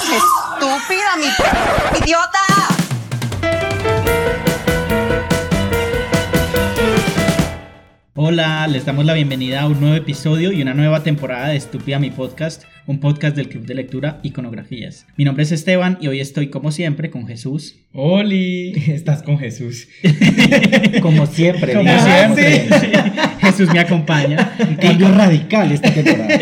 ¡Estúpida, mi idiota! Hola, les damos la bienvenida a un nuevo episodio y una nueva temporada de Estúpida Mi Podcast, un podcast del Club de Lectura Iconografías. Mi nombre es Esteban y hoy estoy como siempre con Jesús. Oli, estás con Jesús. Como siempre, Como siempre. Jesús me acompaña. Un cambio radical esta temporada.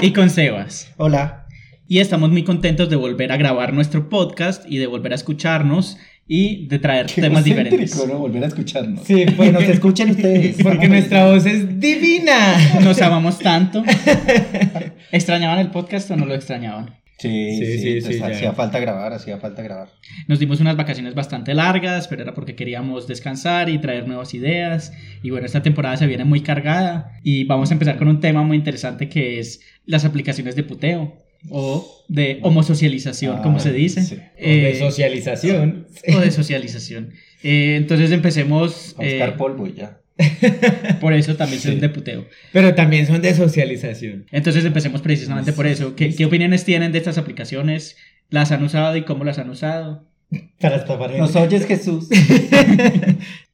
Y con Sebas. Hola. Y estamos muy contentos de volver a grabar nuestro podcast y de volver a escucharnos y de traer temas diferentes. ¿no? Volver a escucharnos. Sí, Que nos escuchen ustedes. porque nuestra voz es divina. Nos amamos tanto. ¿Extrañaban el podcast o no lo extrañaban? Sí, Sí, sí, sí, pues sí, ya. hacía falta grabar, hacía falta grabar. Nos dimos unas vacaciones bastante largas, pero era porque queríamos descansar y traer nuevas ideas. Y bueno, esta temporada se viene muy cargada y vamos a empezar con un tema muy interesante que es las aplicaciones de puteo o de homosocialización, como Ah, se dice. sí. Eh, de socialización. o de socialización. Eh, entonces empecemos A buscar eh, polvo y ya. por eso también son Sí. de puteo. Pero también son de socialización. Entonces empecemos precisamente por eso. ¿Qué, qué opiniones tienen de estas aplicaciones? ¿Las han usado y cómo las han usado? Para estafar Nos oyes, Jesús.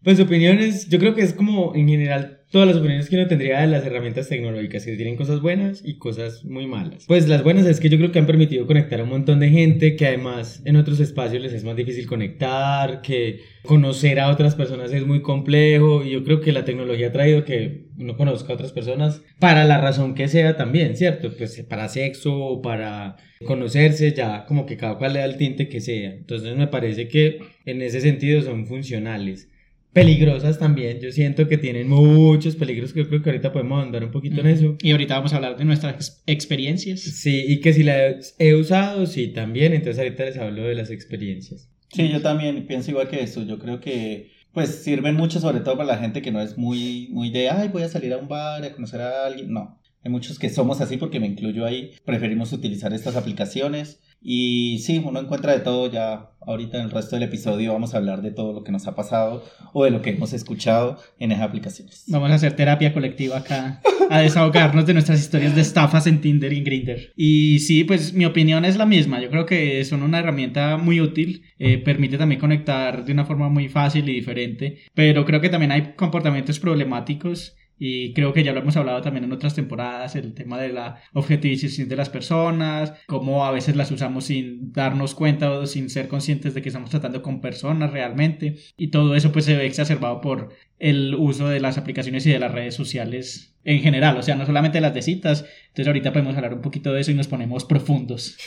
Pues opiniones, yo creo que es como en general todas las opiniones que uno tendría de las herramientas tecnológicas, que tienen cosas buenas y cosas muy malas. Pues las buenas es que yo creo que han permitido conectar a un montón de gente, que además en otros espacios les es más difícil conectar, que conocer a otras personas es muy complejo y yo creo que la tecnología ha traído que uno conozca a otras personas para la razón que sea también, ¿cierto? Pues para sexo o para conocerse ya como que cada cual le da el tinte que sea. Entonces me parece que en ese sentido son funcionales peligrosas también. Yo siento que tienen muchos peligros que yo creo que ahorita podemos andar un poquito en eso. Y ahorita vamos a hablar de nuestras ex- experiencias. Sí, y que si la he- he usado, sí, también. Entonces ahorita les hablo de las experiencias. Sí, yo también pienso igual que eso. Yo creo que pues sirven mucho, sobre todo para la gente que no es muy, muy de, ay, voy a salir a un bar, a conocer a alguien. No, hay muchos que somos así porque me incluyo ahí. Preferimos utilizar estas aplicaciones. Y sí, uno encuentra de todo ya. Ahorita en el resto del episodio vamos a hablar de todo lo que nos ha pasado o de lo que hemos escuchado en esas aplicaciones. Vamos a hacer terapia colectiva acá, a desahogarnos de nuestras historias de estafas en Tinder y en Grindr. Y sí, pues mi opinión es la misma. Yo creo que son una herramienta muy útil. eh, permite también conectar de una forma muy fácil y diferente. Pero creo que también hay comportamientos problemáticos. Y creo que ya lo hemos hablado también en otras temporadas, el tema de la objetivización de las personas, cómo a veces las usamos sin darnos cuenta o sin ser conscientes de que estamos tratando con personas realmente. Y todo eso pues se ve exacerbado por el uso de las aplicaciones y de las redes sociales en general, o sea, no solamente las de citas. Entonces ahorita podemos hablar un poquito de eso y nos ponemos profundos.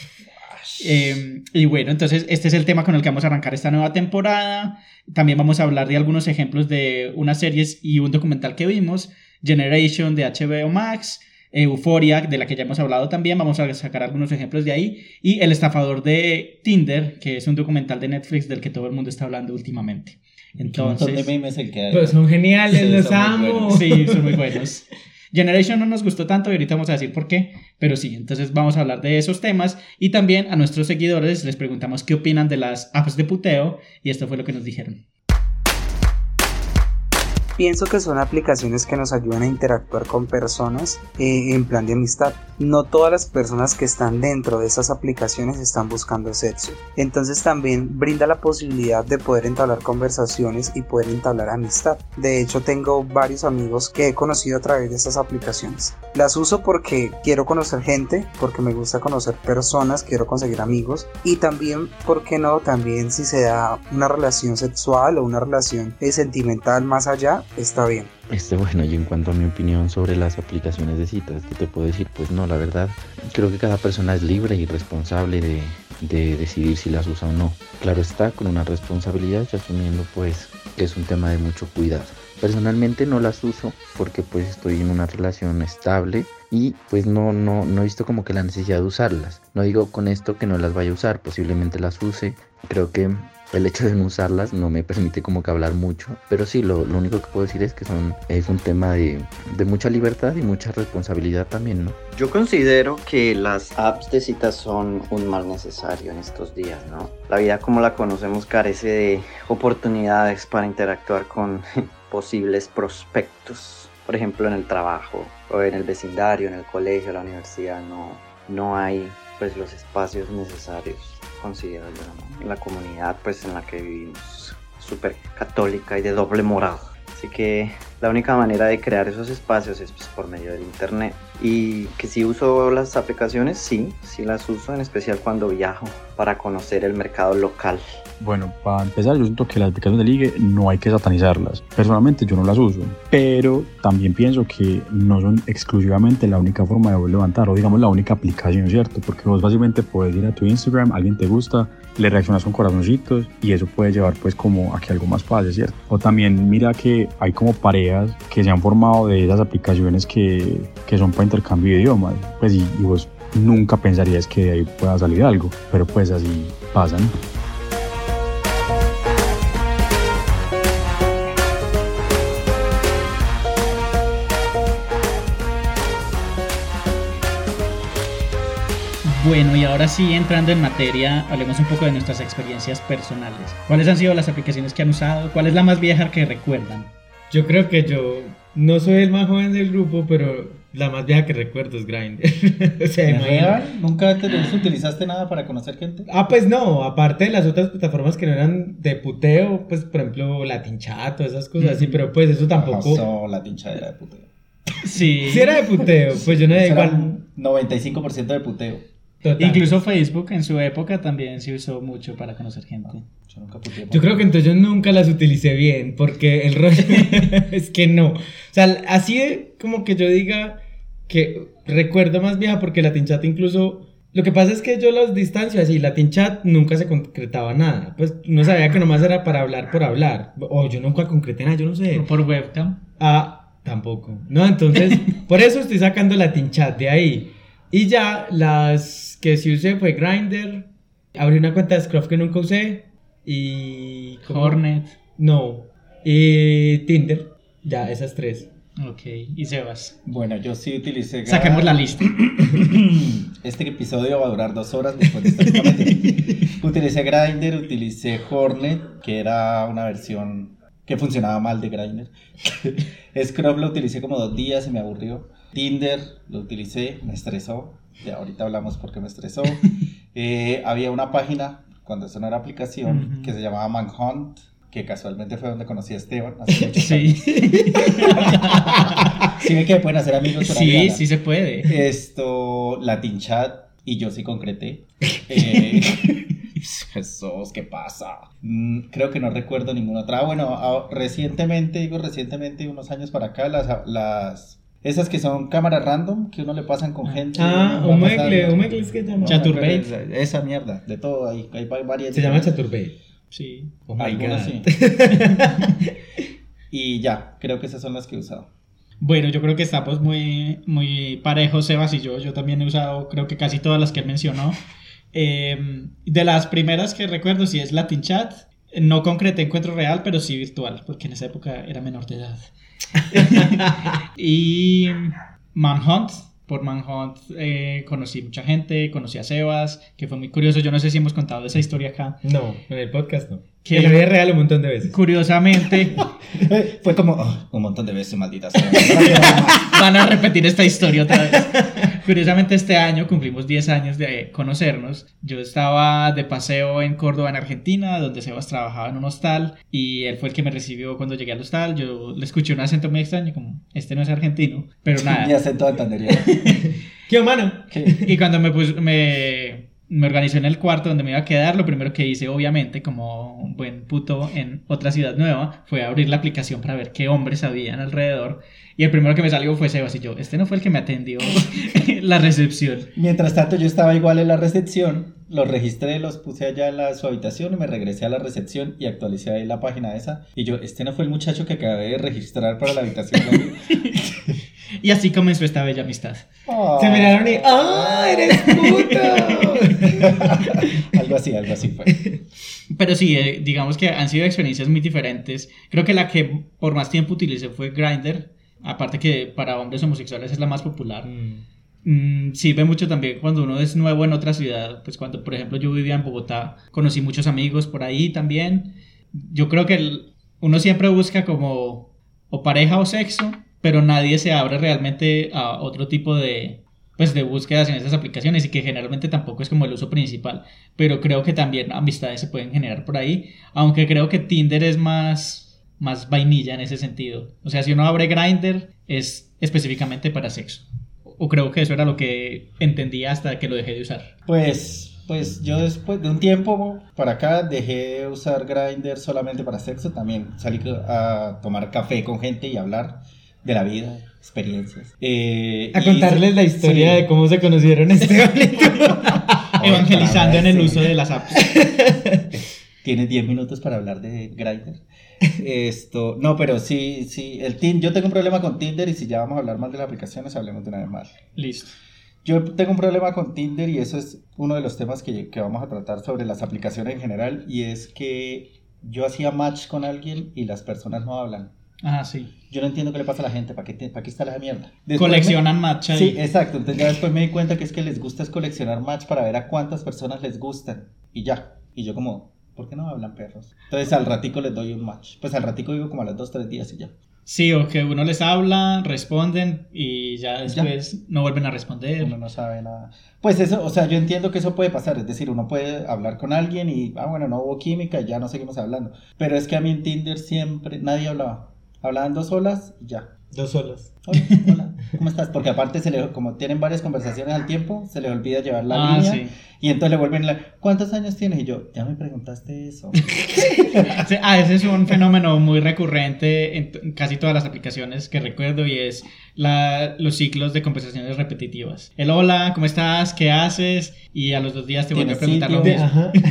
Eh, y bueno, entonces este es el tema con el que vamos a arrancar esta nueva temporada. También vamos a hablar de algunos ejemplos de unas series y un documental que vimos. Generation de HBO Max. Euphoria, de la que ya hemos hablado también, vamos a sacar algunos ejemplos de ahí. Y El estafador de Tinder, que es un documental de Netflix del que todo el mundo está hablando últimamente. De Entonces, memes el que hay. Pues son geniales, Sí, los son amo. sí, son muy buenos. Generation no nos gustó tanto y ahorita vamos a decir por qué, pero sí, entonces vamos a hablar de esos temas y también a nuestros seguidores les preguntamos qué opinan de las apps de puteo y esto fue lo que nos dijeron. Pienso que son aplicaciones que nos ayudan a interactuar con personas eh, en plan de amistad. No todas las personas que están dentro de esas aplicaciones están buscando sexo. Entonces también brinda la posibilidad de poder entablar conversaciones y poder entablar amistad. De hecho tengo varios amigos que he conocido a través de estas aplicaciones. Las uso porque quiero conocer gente, porque me gusta conocer personas, quiero conseguir amigos y también, ¿por qué no? También si se da una relación sexual o una relación eh, sentimental más allá, está bien. Este, bueno, y en cuanto a mi opinión sobre las aplicaciones de citas, ¿qué te puedo decir? Pues no, la verdad, creo que cada persona es libre y responsable de, de decidir si las usa o no. Claro está, con una responsabilidad y asumiendo pues que es un tema de mucho cuidado. Personalmente no las uso porque pues estoy en una relación estable y pues no, no, no he visto como que la necesidad de usarlas. No digo con esto que no las vaya a usar, posiblemente las use. Creo que el hecho de no usarlas no me permite como que hablar mucho. Pero sí, lo, lo único que puedo decir es que son, es un tema de, de mucha libertad y mucha responsabilidad también, ¿no? Yo considero que las apps de citas son un mal necesario en estos días, ¿no? La vida como la conocemos carece de oportunidades para interactuar con posibles prospectos. Por ejemplo, en el trabajo o en el vecindario, en el colegio, la universidad, no, no hay pues los espacios necesarios, considero yo, ¿no? la comunidad pues en la que vivimos, súper católica y de doble moral. Así que la única manera de crear esos espacios es pues, por medio del internet. Y que si uso las aplicaciones, sí, sí las uso, en especial cuando viajo para conocer el mercado local. Bueno, para empezar, yo siento que las aplicaciones de ligue no hay que satanizarlas. Personalmente yo no las uso, pero también pienso que no son exclusivamente la única forma de levantar o digamos la única aplicación, ¿cierto? Porque vos básicamente puedes ir a tu Instagram, alguien te gusta, le reaccionas con corazoncitos y eso puede llevar pues como a que algo más pase, ¿cierto? O también mira que hay como parejas que se han formado de esas aplicaciones que, que son para intercambio de idiomas, pues y, y vos nunca pensarías que de ahí pueda salir algo, pero pues así pasan. Bueno, y ahora sí, entrando en materia, hablemos un poco de nuestras experiencias personales. ¿Cuáles han sido las aplicaciones que han usado? ¿Cuál es la más vieja que recuerdan? Yo creo que yo no soy el más joven del grupo, pero la más vieja que recuerdo es Grindr. o sea, ¿Es imagínate. real? ¿Nunca te utilizaste nada para conocer gente? Ah, pues no, aparte de las otras plataformas que no eran de puteo, pues por ejemplo Latin Chat o esas cosas así, pero pues eso tampoco. Pasó la tinchadera de puteo. Sí. Si era de puteo, pues yo no Eso era igual. un 95% de puteo. Total. Incluso Facebook en su época también se usó mucho para conocer gente. Yo nunca. Yo creo que entonces yo nunca las utilicé bien, porque el rollo es que no. O sea, así de como que yo diga que recuerdo más vieja, porque Latin Chat incluso. Lo que pasa es que yo las distancias y Latin Chat nunca se concretaba nada. Pues no sabía que nomás era para hablar por hablar. O yo nunca concreté nada, yo no sé. O por webcam. Ah, tampoco. No, entonces, por eso estoy sacando Latin Chat de ahí. Y ya las que sí usé fue Grindr. Abrí una cuenta de Scruff que nunca usé. Y. ¿cómo? Hornet. No. Y Tinder. Ya, esas tres. Ok. Y Sebas. Bueno, yo sí utilicé. Saquemos la lista. Este episodio va a durar dos horas después de este utilicé Grindr, utilicé Hornet, que era una versión que funcionaba mal de Grindr. Scrub lo utilicé como dos días y me aburrió. Tinder lo utilicé, me estresó. Ya ahorita hablamos por qué me estresó. Eh, había una página, cuando eso no era aplicación, que se llamaba Manhunt, que casualmente fue donde conocí a Esteban. hace muchos Sí. Sí, ve que pueden hacer amigos por Sí, sí se puede. Esto, Latin Chat, y yo sí concreté. Eh, Jesús, ¿qué pasa? Mm, creo que no recuerdo ninguna otra. Ah, bueno, ah, recientemente, digo recientemente, unos años para acá, las, las esas que son cámaras random que uno le pasan con gente. Ah, Omegle. Omegle es que se llama. Chaturbate. Esa, esa mierda, de todo, hay, hay varias. Se llama Chaturbate. Sí. Oh my Algunas God. sí. y ya, creo que esas son las que he usado. Bueno, yo creo que estamos muy, muy parejos, Sebas y yo. Yo también he usado, creo que casi todas las que él mencionó. Eh, de las primeras que recuerdo, sí es Latin Chat. No concreté encuentro real, pero sí virtual, porque en esa época era menor de edad. y Manhunt. Por Manhunt eh, conocí mucha gente, conocí a Sebas, que fue muy curioso. Yo no sé si hemos contado esa historia acá. No, en el podcast no. ¿Qué? En la vida real un montón de veces. Curiosamente, Fue como "Oh, un montón de veces, maldita sea. van a repetir esta historia otra vez. Curiosamente este año cumplimos 10 años de conocernos. Yo estaba de paseo en Córdoba, en Argentina, donde Sebas trabajaba en un hostal y él fue el que me recibió cuando llegué al hostal. Yo le escuché un acento muy extraño, como, este no es argentino, pero Mi nada. acento entendería. ¿Qué humano? Y cuando me, pus- me, me organizé en el cuarto donde me iba a quedar, lo primero que hice, obviamente, como un buen puto en otra ciudad nueva, fue abrir la aplicación para ver qué hombres habían alrededor. Y el primero que me salió fue Sebas y yo, este no fue el que me atendió la recepción. Mientras tanto, yo estaba igual en la recepción, los registré, los puse allá en la, su habitación y me regresé a la recepción y actualicé ahí la página esa. Y yo, este no fue el muchacho que acabé de registrar para la habitación. Y así comenzó esta bella amistad. Se miraron y. ¡Ah, eres puto! algo así, algo así fue. Pero sí, eh, digamos que han sido experiencias muy diferentes. Creo que la que por más tiempo utilicé fue Grindr. Aparte que para hombres homosexuales es la más popular. Mm, sirve mucho también cuando uno es nuevo en otra ciudad. Pues cuando, por ejemplo, yo vivía en Bogotá, conocí muchos amigos por ahí también. Yo creo que el- uno siempre busca como o pareja o sexo, pero nadie se abre realmente a otro tipo de pues de búsquedas en esas aplicaciones y que generalmente tampoco es como el uso principal, pero creo que también amistades se pueden generar por ahí, aunque creo que Tinder es más más vainilla en ese sentido. O sea, si uno abre Grindr es específicamente para sexo. O creo que eso era lo que entendía hasta que lo dejé de usar. Pues, pues yo después de un tiempo para acá dejé de usar Grindr solamente para sexo. También salí a tomar café con gente y hablar de la vida, experiencias. Eh, A y- contarles la historia sí. de cómo se conocieron este Evangelizando en el sí. uso de las apps. Tienes 10 minutos para hablar de Grindr. Esto, no, pero sí, sí, el Tinder, yo tengo un problema con Tinder y si ya vamos a hablar más de las aplicaciones, hablemos de una vez más. Listo. Yo tengo un problema con Tinder y eso es uno de los temas que, que vamos a tratar sobre las aplicaciones en general y es que yo hacía match con alguien y las personas no hablan. Ah, sí. Yo no entiendo qué le pasa a la gente, ¿para qué, para qué está la mierda? Después Coleccionan match me- ahí. Sí, exacto. Entonces ya después me di cuenta que es que les gusta es coleccionar match para ver a cuántas personas les gustan y ya. Y yo como, ¿por qué no hablan perros? Entonces al ratico les doy un match. Pues al ratico digo como a los dos, tres días y ya. Sí, o que uno les habla, responden y ya después no vuelven a responder. Uno no sabe nada. Pues eso, o sea, yo entiendo que eso puede pasar, es decir, uno puede hablar con alguien y, ah, bueno, no hubo química y ya no seguimos hablando. Pero es que a mí en Tinder siempre, nadie hablaba. Hablaban dos solas y ya. Dos solas. Hola, hola, ¿cómo estás? Porque aparte, se le, como tienen varias conversaciones al tiempo, se les olvida llevar la Ah, línea. sí. Y entonces le vuelven la, ¿cuántos años tienes? Y yo, ya me preguntaste eso. Sí, Ah, ese es un fenómeno muy recurrente en casi todas las aplicaciones que recuerdo y es la, los ciclos de conversaciones repetitivas. El hola, ¿cómo estás? ¿Qué haces? Y a los dos días te vuelve a ¿Tienes preguntar lo mismo. Ajá.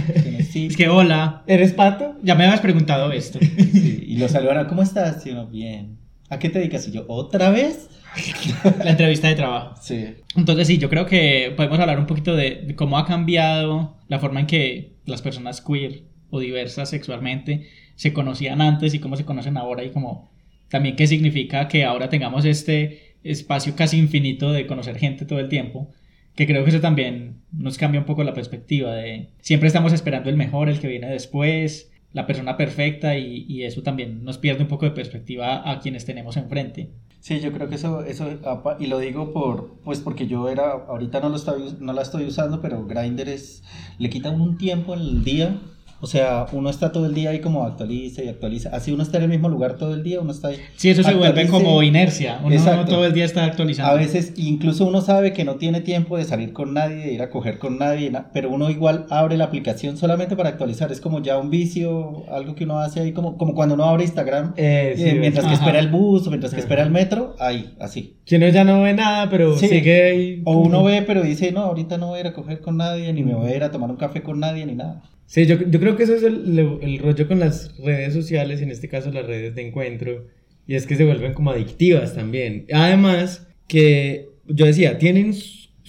Es que hola, ¿Eres pato? ya me habías preguntado esto. Sí, Y lo saludan, ¿cómo estás? Y uno, bien. ¿A qué te dedicas? Y yo, ¿otra vez? La entrevista de trabajo. Sí. Entonces sí, yo creo que podemos hablar un poquito de, de cómo ha cambiado la forma en que las personas queer o diversas sexualmente se conocían antes y cómo se conocen ahora y como también qué significa que ahora tengamos este espacio casi infinito de conocer gente todo el tiempo, que creo que eso también nos cambia un poco la perspectiva de siempre estamos esperando el mejor, el que viene después, la persona perfecta y, y eso también nos pierde un poco de perspectiva a quienes tenemos enfrente. Sí, yo creo que eso, eso, y lo digo por, pues porque yo era, ahorita no lo estoy, no la estoy usando, pero Grindr es, le quita uno un tiempo en el día, o sea, uno está todo el día ahí como actualiza y actualiza, así uno está en el mismo lugar todo el día, uno está ahí. Sí, eso se vuelve como inercia. Uno Exacto. todo el día está actualizando. A veces, incluso uno sabe que no tiene tiempo de salir con nadie, de ir a coger con nadie, na- pero uno igual abre la aplicación solamente para actualizar, es como ya un vicio, algo que uno hace ahí, como, como cuando uno abre Instagram, Eh, sí, eh, mientras que Ajá. espera el bus o mientras que Ajá. espera el metro, ahí, así. Que uno ya no ve nada, pero Sí. sigue ahí. O uno ve, pero dice, no, ahorita no voy a ir a coger con nadie, ni me voy a ir a tomar un café con nadie, ni nada. Sí, yo, yo creo que eso es el, el rollo con las redes sociales, en este caso las redes de encuentro, y es que se vuelven como adictivas también. Además, que yo decía, tienen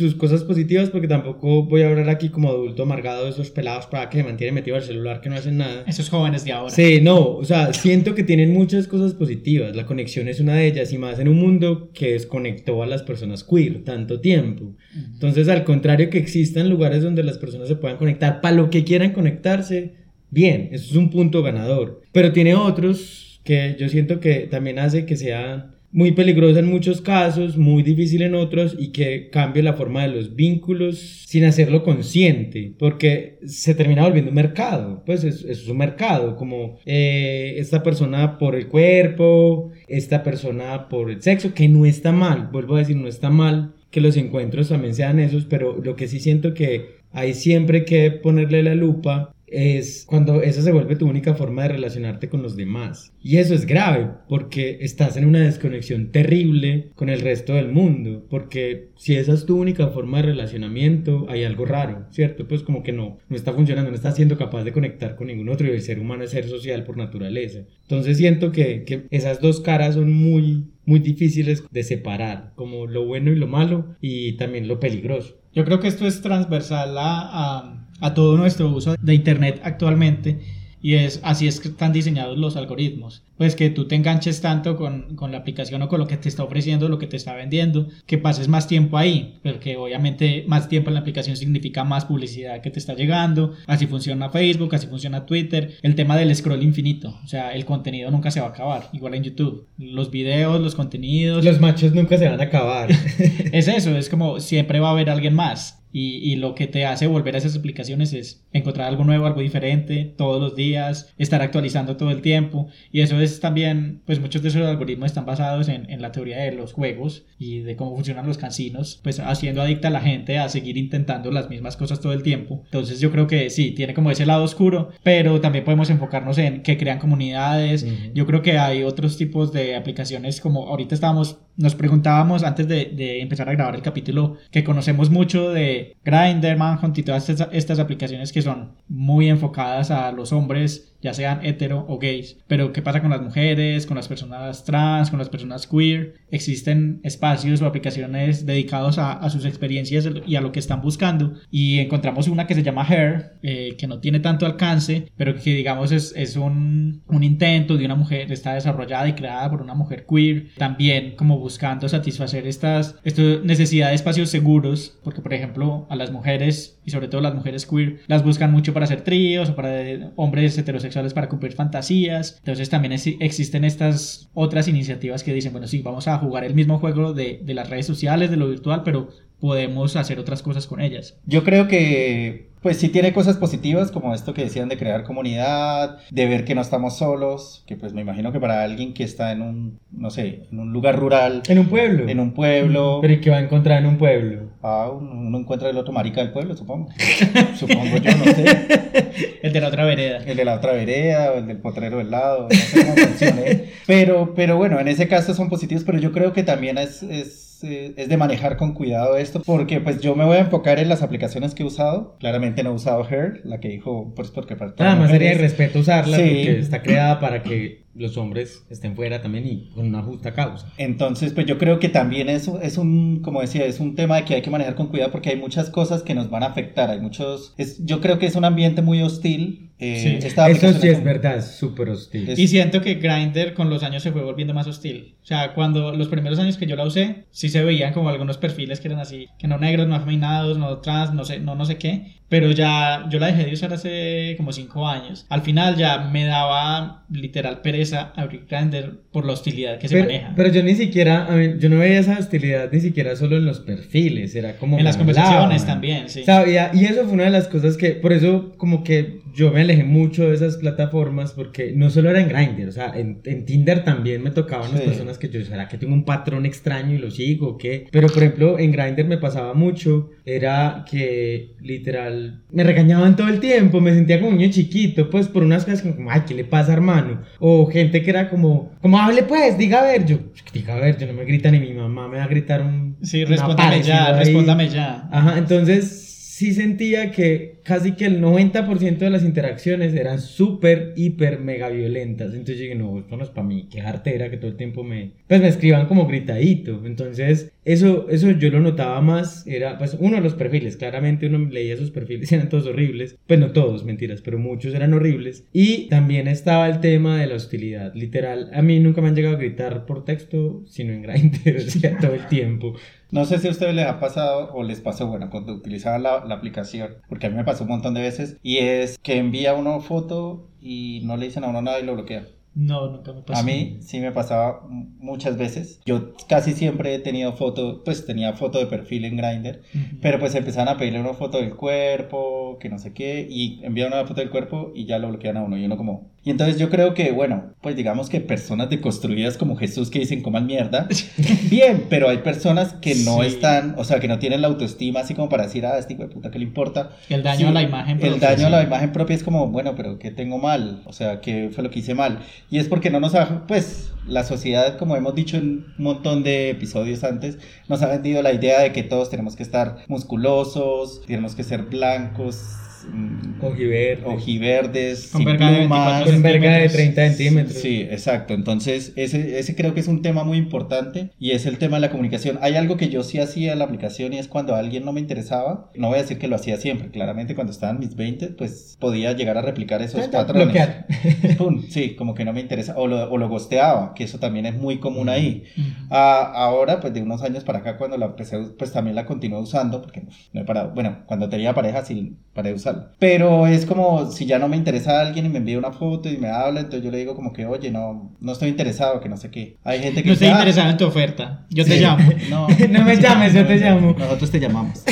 sus cosas positivas porque tampoco voy a hablar aquí como adulto amargado de esos pelados para que se mantienen metidos al celular que no hacen nada. Esos jóvenes de ahora. Sí, no, o sea, siento que tienen muchas cosas positivas. La conexión es una de ellas y más en un mundo que desconectó a las personas queer tanto tiempo. Entonces, al contrario que existan lugares donde las personas se puedan conectar para lo que quieran conectarse, bien, eso es un punto ganador. Pero tiene otros que yo siento que también hace que sea muy peligrosa en muchos casos, muy difícil en otros y que cambie la forma de los vínculos sin hacerlo consciente, porque se termina volviendo un mercado, pues es, es un mercado, como eh, esta persona por el cuerpo, esta persona por el sexo, que no está mal, vuelvo a decir, no está mal que los encuentros también sean esos, pero lo que sí siento que hay siempre que ponerle la lupa es cuando esa se vuelve tu única forma de relacionarte con los demás. Y eso es grave porque estás en una desconexión terrible con el resto del mundo, porque si esa es tu única forma de relacionamiento, hay algo raro, ¿cierto? Pues como que no, no está funcionando, no estás siendo capaz de conectar con ningún otro y el ser humano es ser social por naturaleza. Entonces siento que, que esas dos caras son muy, muy difíciles de separar, como lo bueno y lo malo y también lo peligroso. Yo creo que esto es transversal a- a todo nuestro uso de Internet actualmente y es así es que están diseñados los algoritmos. Pues que tú te enganches tanto con, con la aplicación o con lo que te está ofreciendo, lo que te está vendiendo, que pases más tiempo ahí, porque obviamente más tiempo en la aplicación significa más publicidad que te está llegando, así funciona Facebook, así funciona Twitter, el tema del scroll infinito, o sea, el contenido nunca se va a acabar, igual en YouTube, los videos, los contenidos. Los machos nunca se van a acabar. es eso, es como siempre va a haber alguien más. Y, y, lo que te hace volver a esas aplicaciones es encontrar algo nuevo, algo diferente todos los días, estar actualizando todo el tiempo. Y eso es también, pues muchos de esos algoritmos están basados en, en la teoría de los juegos y de cómo funcionan los casinos, pues haciendo adicta a la gente a seguir intentando las mismas cosas todo el tiempo. Entonces yo creo que sí, tiene como ese lado oscuro, pero también podemos enfocarnos en que crean comunidades. Uh -huh. Yo creo que hay otros tipos de aplicaciones como ahorita estábamos, nos preguntábamos antes de, empezar a grabar el capítulo que conocemos mucho de Grindr, y todas estas, estas, aplicaciones que son muy enfocadas a los hombres, ya sean hetero o gays. Pero ¿qué pasa con las mujeres, con las personas trans, con las personas queer? Existen espacios o aplicaciones dedicados a, a sus experiencias y a lo que están buscando. Y encontramos una que se llama Hair, eh, que no tiene tanto alcance, pero que digamos es, es un, un intento de una mujer, está desarrollada y creada por una mujer queer, también como buscando satisfacer estas, estas necesidades de espacios seguros, porque por ejemplo a las mujeres y sobre todo las mujeres queer las buscan mucho para hacer tríos o para hombres heterosexuales para cumplir fantasías. Entonces también existen estas otras iniciativas que dicen, bueno, sí, vamos a jugar el mismo juego de, de las redes sociales, de lo virtual, pero podemos hacer otras cosas con ellas. Yo creo que pues sí tiene cosas positivas como esto que decían de crear comunidad, de ver que no estamos solos, que pues me imagino que para alguien que está en un, no sé, en un lugar rural. En un pueblo. En un pueblo. Pero ¿y qué va a encontrar en un pueblo? Ah, uno encuentra el otro marica del pueblo, supongo. supongo yo, no sé. el de la otra vereda. El de la otra vereda o el del potrero del lado, no sé cómo funcione. Pero, pero bueno, en ese caso son positivos, pero yo creo que también es, es es de manejar con cuidado esto, porque pues yo me voy a enfocar en las aplicaciones que he usado. Claramente no he usado Her, la que dijo, pues porque para Nada más sería de respeto usarla, sí. porque está creada para que los hombres estén fuera también y con una justa causa. Entonces, pues yo creo que también eso es un, como decía, es un tema que hay que manejar con cuidado porque hay muchas cosas que nos van a afectar, hay muchos, es, yo creo que es un ambiente muy hostil. Eh, sí. Eso sí es verdad, súper hostil. Es... Y siento que Grindr con los años se fue volviendo más hostil. O sea, cuando los primeros años que yo la usé, sí se veían como algunos perfiles que eran así, que no negros, no afeminados, no trans, no sé, no, no sé qué. Pero ya yo la dejé de usar hace como 5 años. Al final ya me daba literal pereza abrir Grindr por la hostilidad que se pero, maneja. Pero yo ni siquiera, a mí, yo no veía esa hostilidad ni siquiera solo en los perfiles, era como... En las conversaciones también, sí. ¿Sabía? Y eso fue una de las cosas que, por eso como que yo me alejé mucho de esas plataformas porque no solo era en Grindr, o sea, en, en Tinder también me tocaban sí. las personas que yo, ¿será que tengo un patrón extraño y lo sigo o qué? Pero por ejemplo, en Grindr me pasaba mucho, era que literal me regañaban todo el tiempo, me sentía como un niño chiquito, pues por unas cosas como, ay, ¿qué le pasa, hermano? O gente que era como, como hable pues, diga a ver, yo, diga a ver, yo no me grita ni mi mamá, me va a gritar un... Sí, respóndame ya, respóndame ya. Ajá, entonces sí sentía que casi que el 90% de las interacciones eran súper, hiper, mega violentas. Entonces yo dije, no, esto no es para mí, qué jartera que todo el tiempo me... Pues me escriban como gritadito. Entonces eso, eso yo lo notaba más, era pues uno de los perfiles, claramente uno leía esos perfiles y eran todos horribles. Pues no todos, mentiras, pero muchos eran horribles. Y también estaba el tema de la hostilidad, literal. A mí nunca me han llegado a gritar por texto, sino en Grindr, o sea, todo el tiempo. No sé si a ustedes les ha pasado o les pasó, bueno, cuando utilizaban la, la, aplicación, porque a mí me pasó un montón de veces, y es que envía uno foto y no le dicen a uno nada y lo bloquea. No, nunca me pasó. A mí sí me pasaba muchas veces. Yo casi siempre he tenido foto, pues tenía foto de perfil en Grindr, uh -huh. pero pues empezaban a pedirle una foto del cuerpo, que no sé qué, y enviaban una foto del cuerpo y ya lo bloquean a uno, y uno como... Y entonces yo creo que, bueno, pues digamos que personas deconstruidas como Jesús que dicen coman mierda, bien, pero hay personas que no sí. están, o sea, que no tienen la autoestima así como para decir, ah, este hijo de puta, ¿qué le importa? El daño sí, a la imagen propia. El daño a la imagen propia es como, bueno, pero ¿qué tengo mal? O sea, ¿qué fue lo que hice mal? Y es porque no nos ha, pues, la sociedad, como hemos dicho en un montón de episodios antes, nos ha vendido la idea de que todos tenemos que estar musculosos, tenemos que ser blancos, mm, Ojiverde. ojiverdes, Con sin verga de plumas. 24 Con verga de centímetros. 30 centímetros. Sí, exacto. Entonces, ese, ese creo que es un tema muy importante y es el tema de la comunicación. Hay algo que yo sí hacía en la aplicación y es cuando alguien no me interesaba, no voy a decir que lo hacía siempre, claramente cuando estaba en mis 20, pues podía llegar a replicar esos patrones. Bloquear. Pum, sí, como que no me interesa. O lo, o lo gosteaba, que eso también es muy común ahí. Ujú. Ah, ahora, pues de unos años para acá, cuando la empecé, pues también la continué usando, porque no he parado. Bueno, cuando tenía pareja sí paré de usarla. Pero es como si ya no me interesa alguien y me envía una foto y me habla, entonces yo le digo como que, oye, no, no estoy interesado, que no sé qué. Hay gente que No estoy "Ah, interesado en tu oferta. Yo te llamo. No, No me llames, yo te llamo. Nosotros te llamamos.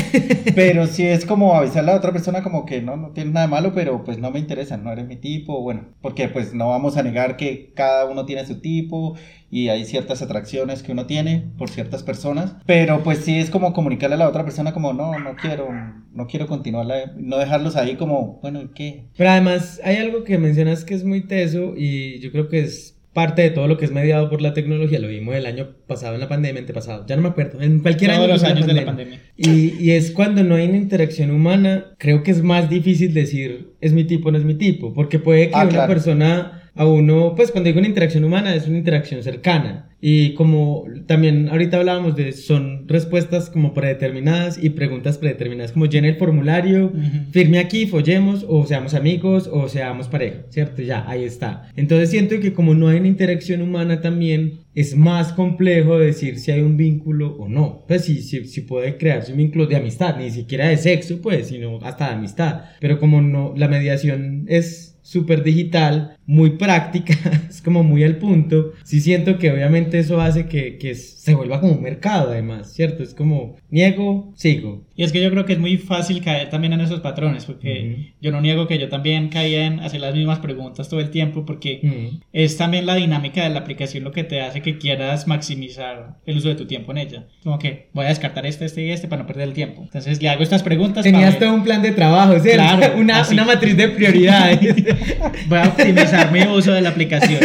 Pero sí es como avisarle a la otra persona como que no, no tiene nada de malo, pero pues no me interesa, no eres mi tipo, bueno, porque pues no vamos a negar que cada uno tiene su tipo y hay ciertas atracciones que uno tiene por ciertas personas, pero pues sí es como comunicarle a la otra persona como no, no quiero, no quiero continuar, la- no dejarlos ahí como, bueno, ¿y qué? Pero además hay algo que mencionas que es muy teso y yo creo que es parte de todo lo que es mediado por la tecnología. Lo vimos el año pasado en la pandemia, antepasado, ya no me acuerdo, en cualquier Todos año los años de la pandemia. Y, y es cuando no hay una interacción humana, creo que es más difícil decir es mi tipo no es mi tipo, porque puede que Ah, una claro. persona a uno, pues cuando digo una interacción humana es una interacción cercana. Y como también ahorita hablábamos de, son respuestas como predeterminadas y preguntas predeterminadas, como llena el formulario, Ujú. firme aquí, follemos, o seamos amigos, o seamos pareja, ¿cierto? Ya, ahí está. Entonces siento que como no hay una interacción humana también, es más complejo decir si hay un vínculo o no. Pues sí, sí, sí puede crearse un vínculo de amistad, ni siquiera de sexo, pues, sino hasta de amistad. Pero como no, la mediación es súper digital, muy práctica, es como muy al punto, sí siento que obviamente eso hace que, que se vuelva como un mercado además, ¿cierto? Es como, niego, sigo. Y es que yo creo que es muy fácil caer también en esos patrones, porque Ujú. yo no niego que yo también caía en hacer las mismas preguntas todo el tiempo, porque Mm. es también la dinámica de la aplicación lo que te hace que quieras maximizar el uso de tu tiempo en ella. Como que voy a descartar este, este y este para no perder el tiempo. Entonces le hago estas preguntas. para Tenías ver- todo un plan de trabajo, ¿cierto? Claro, una, una matriz de prioridades. Voy a optimizar mi uso de la aplicación.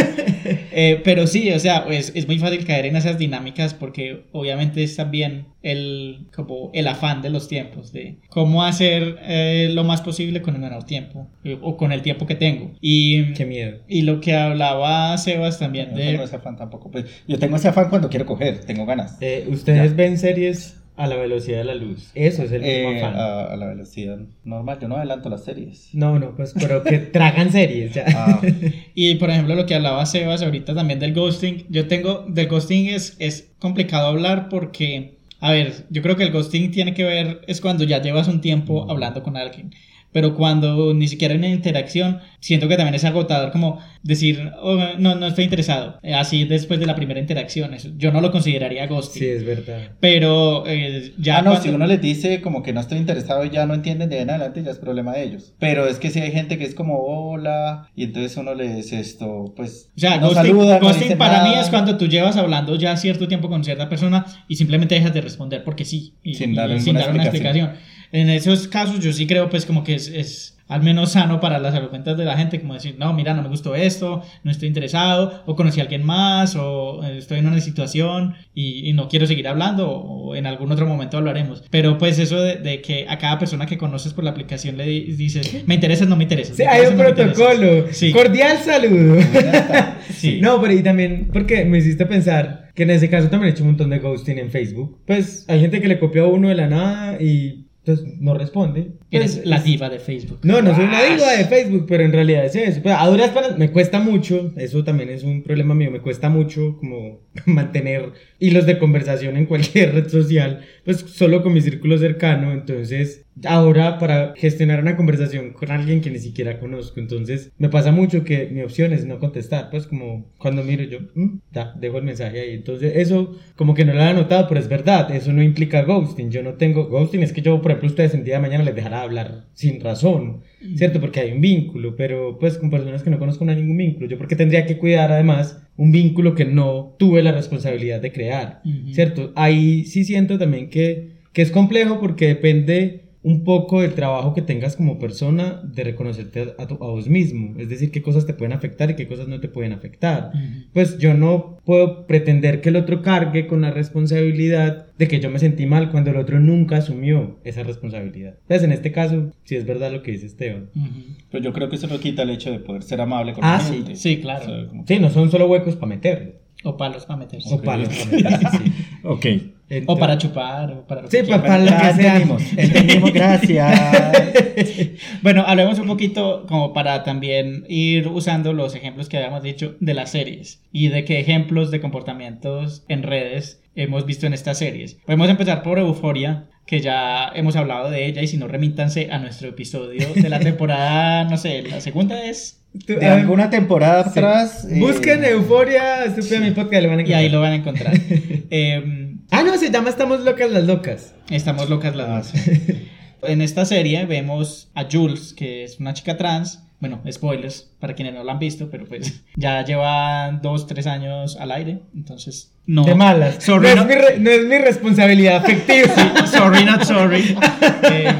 Eh, pero sí, o sea, es, es muy fácil caer en esas dinámicas porque obviamente es también el, como el afán de los tiempos, de cómo hacer eh, lo más posible con el menor tiempo eh, o con el tiempo que tengo. Y, Qué miedo. y lo que hablaba Sebas también No de... tengo ese afán tampoco. Pues, yo tengo ese afán cuando quiero coger, tengo ganas. Eh, Ustedes ven series a la velocidad de la luz. Eso es el mismo Eh, afán. a, a la velocidad normal, yo no adelanto las series. No, no, pues, pero que tragan series ya. Ah, Y por ejemplo, lo que hablaba Sebas ahorita también del ghosting. Yo tengo, del ghosting es, es complicado hablar porque, a ver, yo creo que el ghosting tiene que ver, es cuando ya llevas un tiempo hablando con alguien. Pero cuando ni siquiera hay una interacción, siento que también es agotador como decir, "Oh, no, no estoy interesado. Eh, Así después de la primera interacción. Eso, yo no lo consideraría ghosting. Sí, es verdad. Pero eh, ya ya no, cuando- si uno les dice como que no estoy interesado y ya no entienden de ahí en adelante, ya es problema de ellos. Pero es que si hay gente que es como hola, y entonces uno les esto, pues. O sea, no ghosting, saluda, no ghosting dice para mí nada. es cuando tú llevas hablando ya cierto tiempo con cierta persona y simplemente dejas de responder porque sí. Y, Sin dar y ninguna dar una explicación. explicación. En esos casos yo sí creo pues como que es, es al menos sano para las salud de la gente como decir, no, mira, no me gustó esto, no estoy interesado, o conocí a alguien más, o eh, estoy en una situación y, y no quiero seguir hablando, o en algún otro momento hablaremos. Pero pues eso de, de que a cada persona que conoces por la aplicación le di- dices, me interesas, no me interesas. Sí, hay un no me interesas". protocolo. Sí. Cordial saludo. Sí. No, pero y también, porque me hiciste pensar que en ese caso también he hecho un montón de ghosting en Facebook. Pues hay gente que le copia a uno de la nada y pues no responde. Eres Pues, la diva de Facebook. No, no soy una diva de Facebook, pero en realidad es eso. Pues, a duras penas me cuesta mucho, eso también es un problema mío, me cuesta mucho como mantener hilos de conversación en cualquier red social, pues solo con mi círculo cercano, entonces ahora para gestionar una conversación con alguien que ni siquiera conozco, entonces me pasa mucho que mi opción es no contestar, pues como cuando miro yo, "Mm, ya, dejo el mensaje ahí, entonces eso como que no lo he anotado, pero es verdad, eso no implica ghosting, yo no tengo ghosting, es que yo, por ejemplo, ustedes el día de mañana les dejará hablar sin razón, ¿cierto? Porque hay un vínculo, pero pues con personas que no conozco no hay ningún vínculo, yo porque tendría que cuidar además un vínculo que no tuve la responsabilidad de crear. ¿cierto? Ahí sí siento también que, que es complejo porque depende un poco del trabajo que tengas como persona de reconocerte a, tu- a vos mismo. Es decir, qué cosas te pueden afectar y qué cosas no te pueden afectar. Pues yo no puedo pretender que el otro cargue con la responsabilidad de que yo me sentí mal cuando el otro nunca asumió esa responsabilidad. Entonces, en este caso, sí es verdad lo que dice Esteban. Pero yo creo que eso no quita el hecho de poder ser amable con Ah, la sí. gente. Sí, claro. O sea, como- Sí, no son solo huecos para meterlo. O palos para meterse. O palos para meterlo, sí. Ok. O para chupar. O para Sí, que pa- quieran. para lo que sea. entendimos, entendimos, gracias. Bueno, hablemos un poquito como para también ir usando los ejemplos que habíamos dicho de las series y de qué ejemplos de comportamientos en redes hemos visto en estas series. Podemos empezar por Euforia, que ya hemos hablado de ella y si no remítanse a nuestro episodio de la temporada, no sé, la segunda es De alguna temporada sí. atrás. eh, Busquen Euforia, estúpida mi podcast, lo van a y ahí lo van a encontrar. Em, Ah, no, se llama Estamos locas las locas. Estamos locas las dos. En esta serie vemos a Jules, que es una chica trans. Bueno, spoilers para quienes no la han visto, pero pues ya lleva dos, tres años al aire. Entonces, no. De malas. Sorry, no, no- Es mi re- no es mi responsabilidad afectiva. sorry, not sorry. Eh,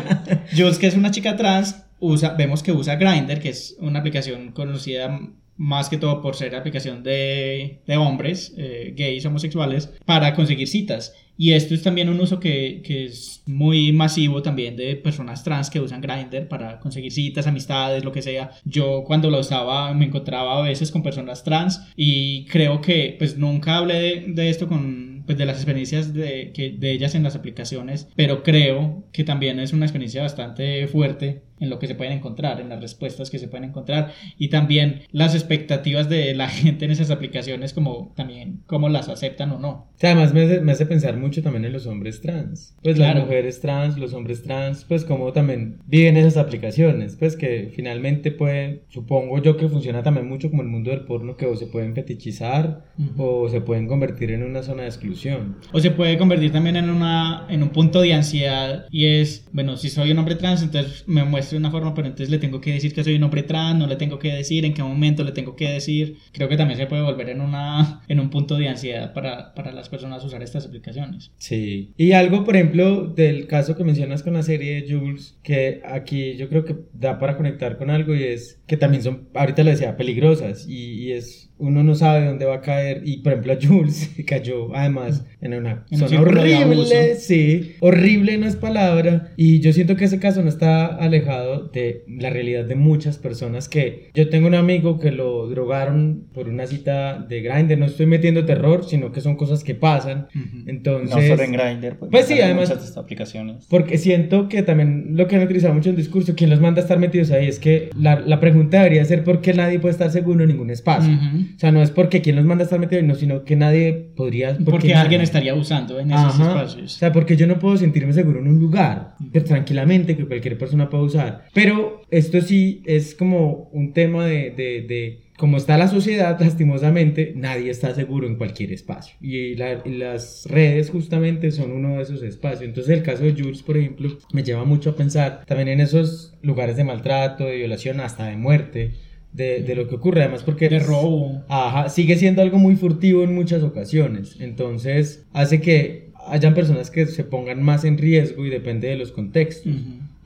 Jules, que es una chica trans, usa, vemos que usa Grindr, que es una aplicación conocida más que todo por ser aplicación de, de hombres, eh, gays, homosexuales, para conseguir citas. Y esto es también un uso que, que es muy masivo también de personas trans que usan Grindr para conseguir citas, amistades, lo que sea. Yo cuando lo usaba me encontraba a veces con personas trans y creo que pues nunca hablé de, de esto con pues de las experiencias de, que, de ellas en las aplicaciones, pero creo que también es una experiencia bastante fuerte en lo que se pueden encontrar, en las respuestas que se pueden encontrar y también las expectativas de la gente en esas aplicaciones como también cómo las aceptan o no. O sea, además me hace, me hace pensar mucho también en los hombres trans. Pues las Claro. mujeres trans, los hombres trans, pues como también viven esas aplicaciones. Pues que finalmente pueden, supongo yo que funciona también mucho como el mundo del porno, que o se pueden fetichizar Ujú. o se pueden convertir en una zona de exclusión. O se puede convertir también en, una, en un punto de ansiedad y es, bueno, si soy un hombre trans, entonces me muestro de una forma, pero entonces le tengo que decir que soy un hombre trans, no le tengo que decir en qué momento le tengo que decir. Creo que también se puede volver en, una, en un punto de ansiedad para, para las personas usar estas aplicaciones. Sí. Y algo, por ejemplo, del caso que mencionas con la serie de Jules, que aquí yo creo que da para conectar con algo y es que también son, ahorita lo decía, peligrosas y, y es, uno no sabe dónde va a caer y por ejemplo a Jules cayó además en una En zona horrible, sí, horrible no es palabra y yo siento que ese caso no está alejado de la realidad de muchas personas que yo tengo un amigo que lo drogaron por una cita de Grindr, no estoy metiendo terror, sino que son cosas que pasan, entonces... No solo en Grindr. Pues sí, hay además- Muchas de estas aplicaciones. Porque siento que también lo que han utilizado mucho en el discurso, quien los manda a estar metidos ahí, es que la, la pregunta debería ser por qué nadie puede estar seguro en ningún espacio. Ujú. O sea, no es porque quien los manda a estar metidos no, sino que nadie podría... Porque qué alguien estaría usando en esos Ajá. O espacios. sea, porque yo no puedo sentirme seguro en un lugar, tranquilamente que cualquier persona pueda usar. Pero esto sí es como un tema de, de, de cómo está la sociedad, lastimosamente, nadie está seguro en cualquier espacio. Y, la- y las redes justamente son uno de esos espacios. Entonces el caso de Jules, por ejemplo, me lleva mucho a pensar también en esos lugares de maltrato, de violación, hasta de muerte. De, de lo que ocurre, además porque... De robo. Ajá, sigue siendo algo muy furtivo en muchas ocasiones. Entonces, hace que hayan personas que se pongan más en riesgo y depende de los contextos.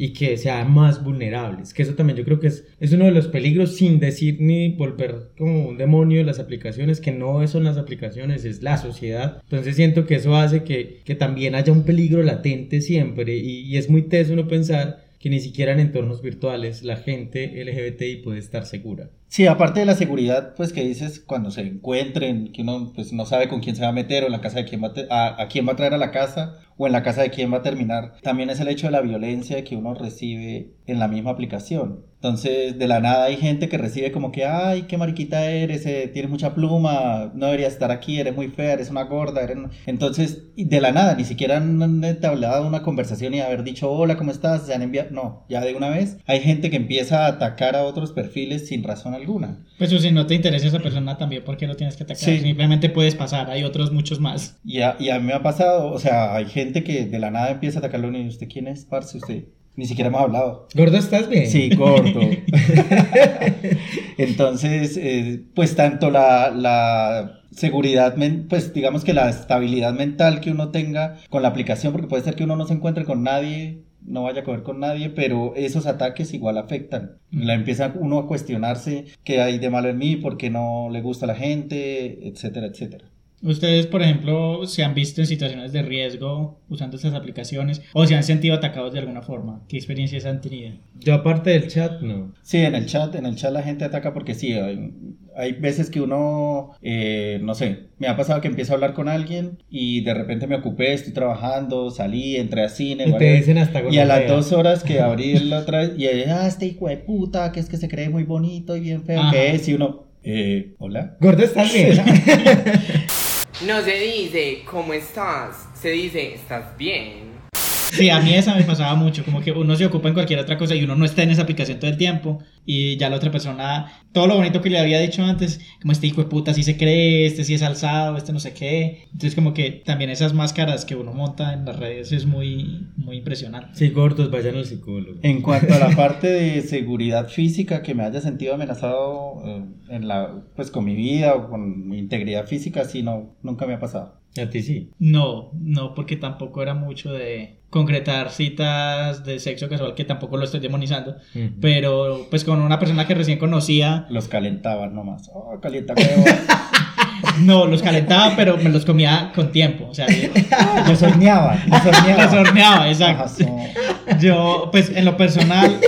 Y que sean más vulnerables. Que eso también yo creo que es, es uno de los peligros sin decir ni volver como un demonio las aplicaciones, que no son las aplicaciones, es la sociedad. Entonces siento que eso hace que, que también haya un peligro latente siempre. Y, y es muy teso uno pensar que ni siquiera en entornos virtuales la gente LGBTI puede estar segura. Sí, aparte de la seguridad, pues que dices cuando se encuentren, que uno pues no sabe con quién se va a meter o en la casa de quién va a, a, a quién va a traer a la casa o en la casa de quién va a terminar. También es el hecho de la violencia que uno recibe en la misma aplicación. Entonces, de la nada hay gente que recibe como que, ay, qué mariquita eres, eh, tienes mucha pluma, no deberías estar aquí, eres muy fea, eres una gorda. Eres... una-". Entonces, de la nada, ni siquiera han entablado una conversación y haber dicho, hola, ¿cómo estás? Se han enviado. No, ya de una vez hay gente que empieza a atacar a otros perfiles sin razón alguna. Pues o si no te interesa esa persona también, ¿por qué lo tienes que atacar? Sí. Simplemente puedes pasar, hay otros muchos más. Y a, y a mí me ha pasado, o sea, hay gente que de la nada empieza a atacarlo y ¿usted quién es, parce? Usted ni siquiera hemos hablado. Gordo, ¿estás bien? Sí, gordo. Entonces, eh, pues tanto la, la seguridad, pues digamos que la estabilidad mental que uno tenga con la aplicación, porque puede ser que uno no se encuentre con nadie no vaya a coger con nadie, pero esos ataques igual afectan. La empieza uno a cuestionarse qué hay de malo en mí, por qué no le gusta a la gente, etcétera, etcétera. Ustedes, por ejemplo, se han visto en situaciones de riesgo usando estas aplicaciones o se han sentido atacados de alguna forma. ¿Qué experiencias han tenido? Yo aparte del chat, no. Sí, en el chat, en el chat la gente ataca porque sí, hay, hay veces que uno, eh, no sé, me ha pasado que empiezo a hablar con alguien y de repente me ocupé, estoy trabajando, salí, entré a cine, Y te dicen hasta y a las gonorrea. dos horas que abrí el otra vez, y ella, ah, este hijo de puta, que es que se cree muy bonito y bien feo, Ajá. que es, y uno, eh, hola. Gordo, ¿estás bien? No se dice cómo estás, se dice estás bien. Sí, a mí esa me pasaba mucho, como que uno se ocupa en cualquier otra cosa y uno no está en esa aplicación todo el tiempo y ya la otra persona, todo lo bonito que le había dicho antes, como este hijo de puta sí se cree, este sí es alzado, este no sé qué. Entonces como que también esas máscaras que uno monta en las redes es muy, muy impresionante. Sí, gordos, vayan al psicólogo. En cuanto a la parte de seguridad física, que me haya sentido amenazado eh, en la, pues con mi vida o con mi integridad física, sí, no, nunca me ha pasado. A ti sí. No, no, porque tampoco era mucho de concretar citas de sexo casual, que tampoco lo estoy demonizando, pero pues con una persona que recién conocía, Los calentaban nomás. Oh, calienta no, los calentaba, pero me los comía con tiempo, o sea, yo- los horneaban, los horneaban. los horneaba, exacto. Yo, pues en lo personal,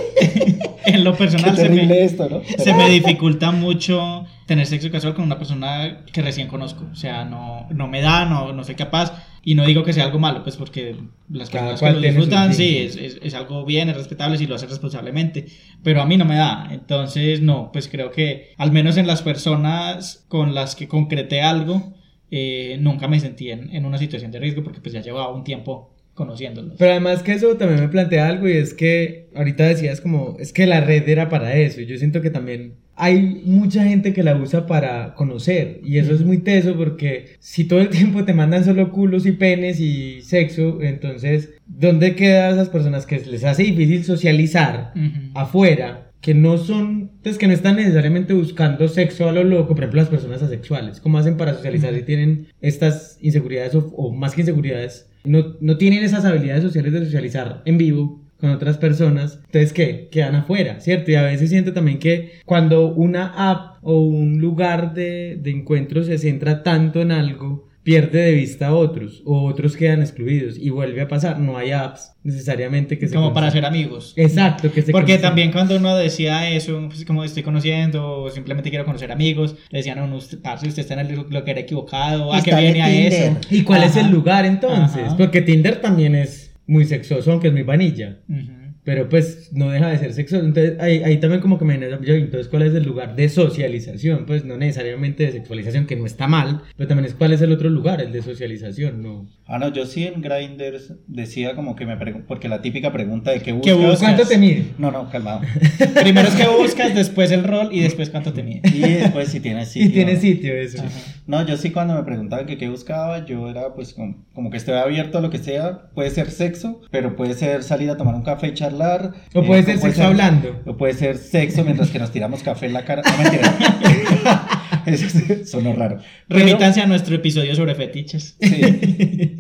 en lo Qué personal se terrible me, esto, ¿no? se me dificulta mucho tener sexo casual con una persona que recién conozco, o sea, no, no me da, no, no soy capaz. Y no digo que sea algo malo, pues porque las Cada personas que lo disfrutan, sí, es, es, es algo bien, es respetable si lo hace responsablemente, pero a mí no me da. Entonces, no, pues creo que al menos en las personas con las que concreté algo, eh, nunca me sentí en, en una situación de riesgo porque pues ya llevaba un tiempo conociéndolos. Pero además que eso también me plantea algo y es que ahorita decías como, es que la red era para eso. y Yo siento que también hay mucha gente que la usa para conocer y eso es muy teso porque si todo el tiempo te mandan solo culos y penes y sexo, entonces, ¿dónde quedan esas personas que les hace difícil socializar afuera? Que no son, pues que no están necesariamente buscando sexo a lo loco, por ejemplo, las personas asexuales. ¿Cómo hacen para socializar si tienen estas inseguridades o, o más que inseguridades? No, no tienen esas habilidades sociales de socializar en vivo con otras personas. Entonces, ¿qué? Quedan afuera, ¿cierto? Y a veces siento también que cuando una app o un lugar de, de encuentro se centra tanto en algo, pierde de vista a otros o otros quedan excluidos y vuelve a pasar. No hay apps necesariamente que se Como para ser amigos. Exacto, que se Porque también cuando uno decía eso, pues como estoy conociendo, o simplemente quiero conocer amigos, le decían a uno, parce, usted está en el lo que era equivocado, ¿a qué viene a eso? ¿Y cuál es el lugar entonces? Ajá. Porque Tinder también es muy sexoso, aunque es muy vanilla. Pero pues no deja de ser sexoso. Entonces ahí, ahí también como que me yo, entonces cuál es el lugar de socialización, pues no necesariamente de sexualización, que no está mal, pero también es cuál es el otro lugar, el de socialización, ¿no? Ah, no, yo sí en Grinders decía como que me pregunto, porque la típica pregunta de qué ¿Qué buscas. buscas? ¿Cuánto te mide? No, no, calmado. Primero es que buscas, después el rol y después cuánto te mide. Y después si tienes sitio. y tiene sitio eso. No, yo sí cuando me preguntaban que qué buscaba, yo era pues como, como que estoy abierto a lo que sea. Puede ser sexo, pero puede ser salir a tomar un café y charlar. O eh, puede ser sexo hablando. O puede ser sexo mientras que nos tiramos café en la cara. No, mentira. Eso sí, sonó raro. Pero- Remítanse a nuestro episodio sobre fetiches. Sí.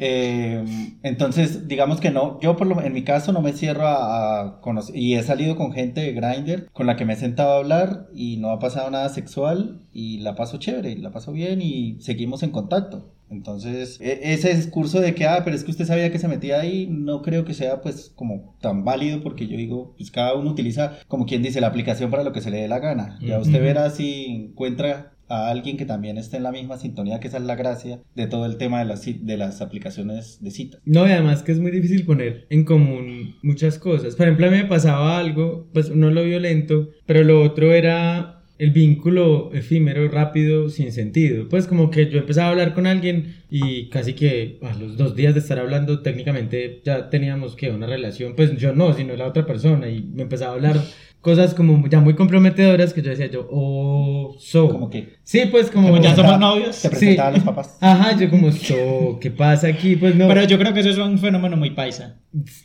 Eh, entonces, digamos que no, yo por lo, en mi caso no me cierro a, a conocer, y he salido con gente de Grindr con la que me he sentado a hablar y no ha pasado nada sexual y la paso chévere, la paso bien y seguimos en contacto. Entonces, e- ese discurso de que, ah, pero es que usted sabía que se metía ahí, no creo que sea pues como tan válido porque yo digo, pues cada uno utiliza, como quien dice, la aplicación para lo que se le dé la gana. Ya usted verá si encuentra a alguien que también esté en la misma sintonía, que esa es la gracia de todo el tema de las, de las aplicaciones de cita. No, y además que es muy difícil poner en común muchas cosas. Por ejemplo, a mí me pasaba algo, pues no lo violento, pero lo otro era el vínculo efímero, rápido, sin sentido. Pues como que yo empezaba a hablar con alguien y casi que a los dos días de estar hablando, técnicamente ya teníamos que una relación, pues yo no, sino la otra persona, y me empezaba a hablar cosas como ya muy comprometedoras que yo decía yo, oh, so. Como que Sí, pues como... Como ya somos novios. te presentaba a los papás. Ajá, yo como, so, ¿qué pasa aquí? Pues no, Pero yo creo que eso es un fenómeno muy paisa.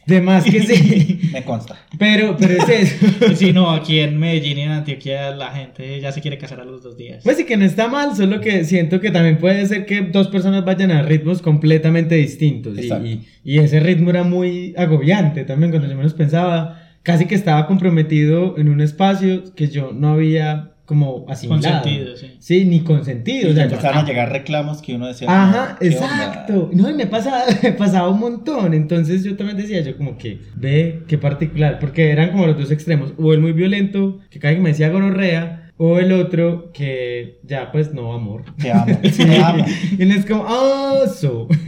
de más que sí. Me consta. Pero, pero es eso. Sí, no, aquí en Medellín y en Antioquia la gente ya se quiere casar a los dos días. Pues sí que no está mal, solo que siento que también puede ser que dos personas vayan a ritmos completamente distintos. Y, y- y ese ritmo era muy agobiante también cuando yo menos pensaba. Casi que estaba comprometido en un espacio que yo no había como asimilado. Consentido, sí. Sí, ni consentido. Y o sea, empezaron a llegar reclamos que uno decía. Ajá, "No, ¿qué onda?". exacto. No, y me pasaba, me pasaba un montón. Entonces yo también decía, yo como que, ve, qué particular. Porque eran como los dos extremos. O el muy violento, que cada vez que me decía gonorrea. O el otro que ya, pues no, amor. Te amo, te. Y uno es como, ah, so.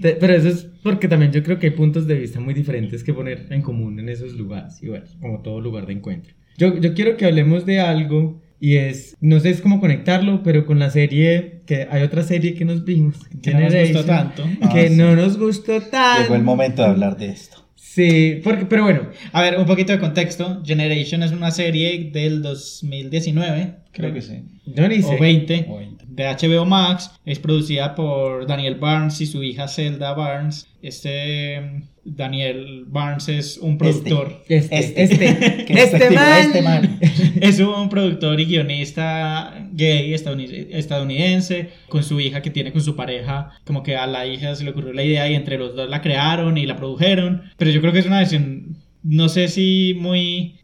Te- Pero eso es porque también yo creo que hay puntos de vista muy diferentes que poner en común en esos lugares. Y bueno, como todo lugar de encuentro. Yo, yo quiero que hablemos de algo y es, no sé es cómo conectarlo, pero con la serie, que hay otra serie que nos vimos, Que no nos gustó tanto. que Ah, sí. no nos gustó tanto. Llegó el momento de hablar de esto. Sí, porque, pero bueno, A ver, un poquito de contexto. Generation es una serie del 2019, Creo que sí. Yo ni sé. o 20, O 20. de HBO Max. Es producida por Daniel Barnes y su hija Zelda Barnes. Este mm, Daniel Barnes es un productor. Este, Este. este, este, despectivo, man. este man. Es un productor y guionista gay estadounid- estadounidense con su hija que tiene con su pareja. Como que a la hija se le ocurrió la idea y entre los dos la crearon y la produjeron. Pero yo creo que es una versión, no sé si muy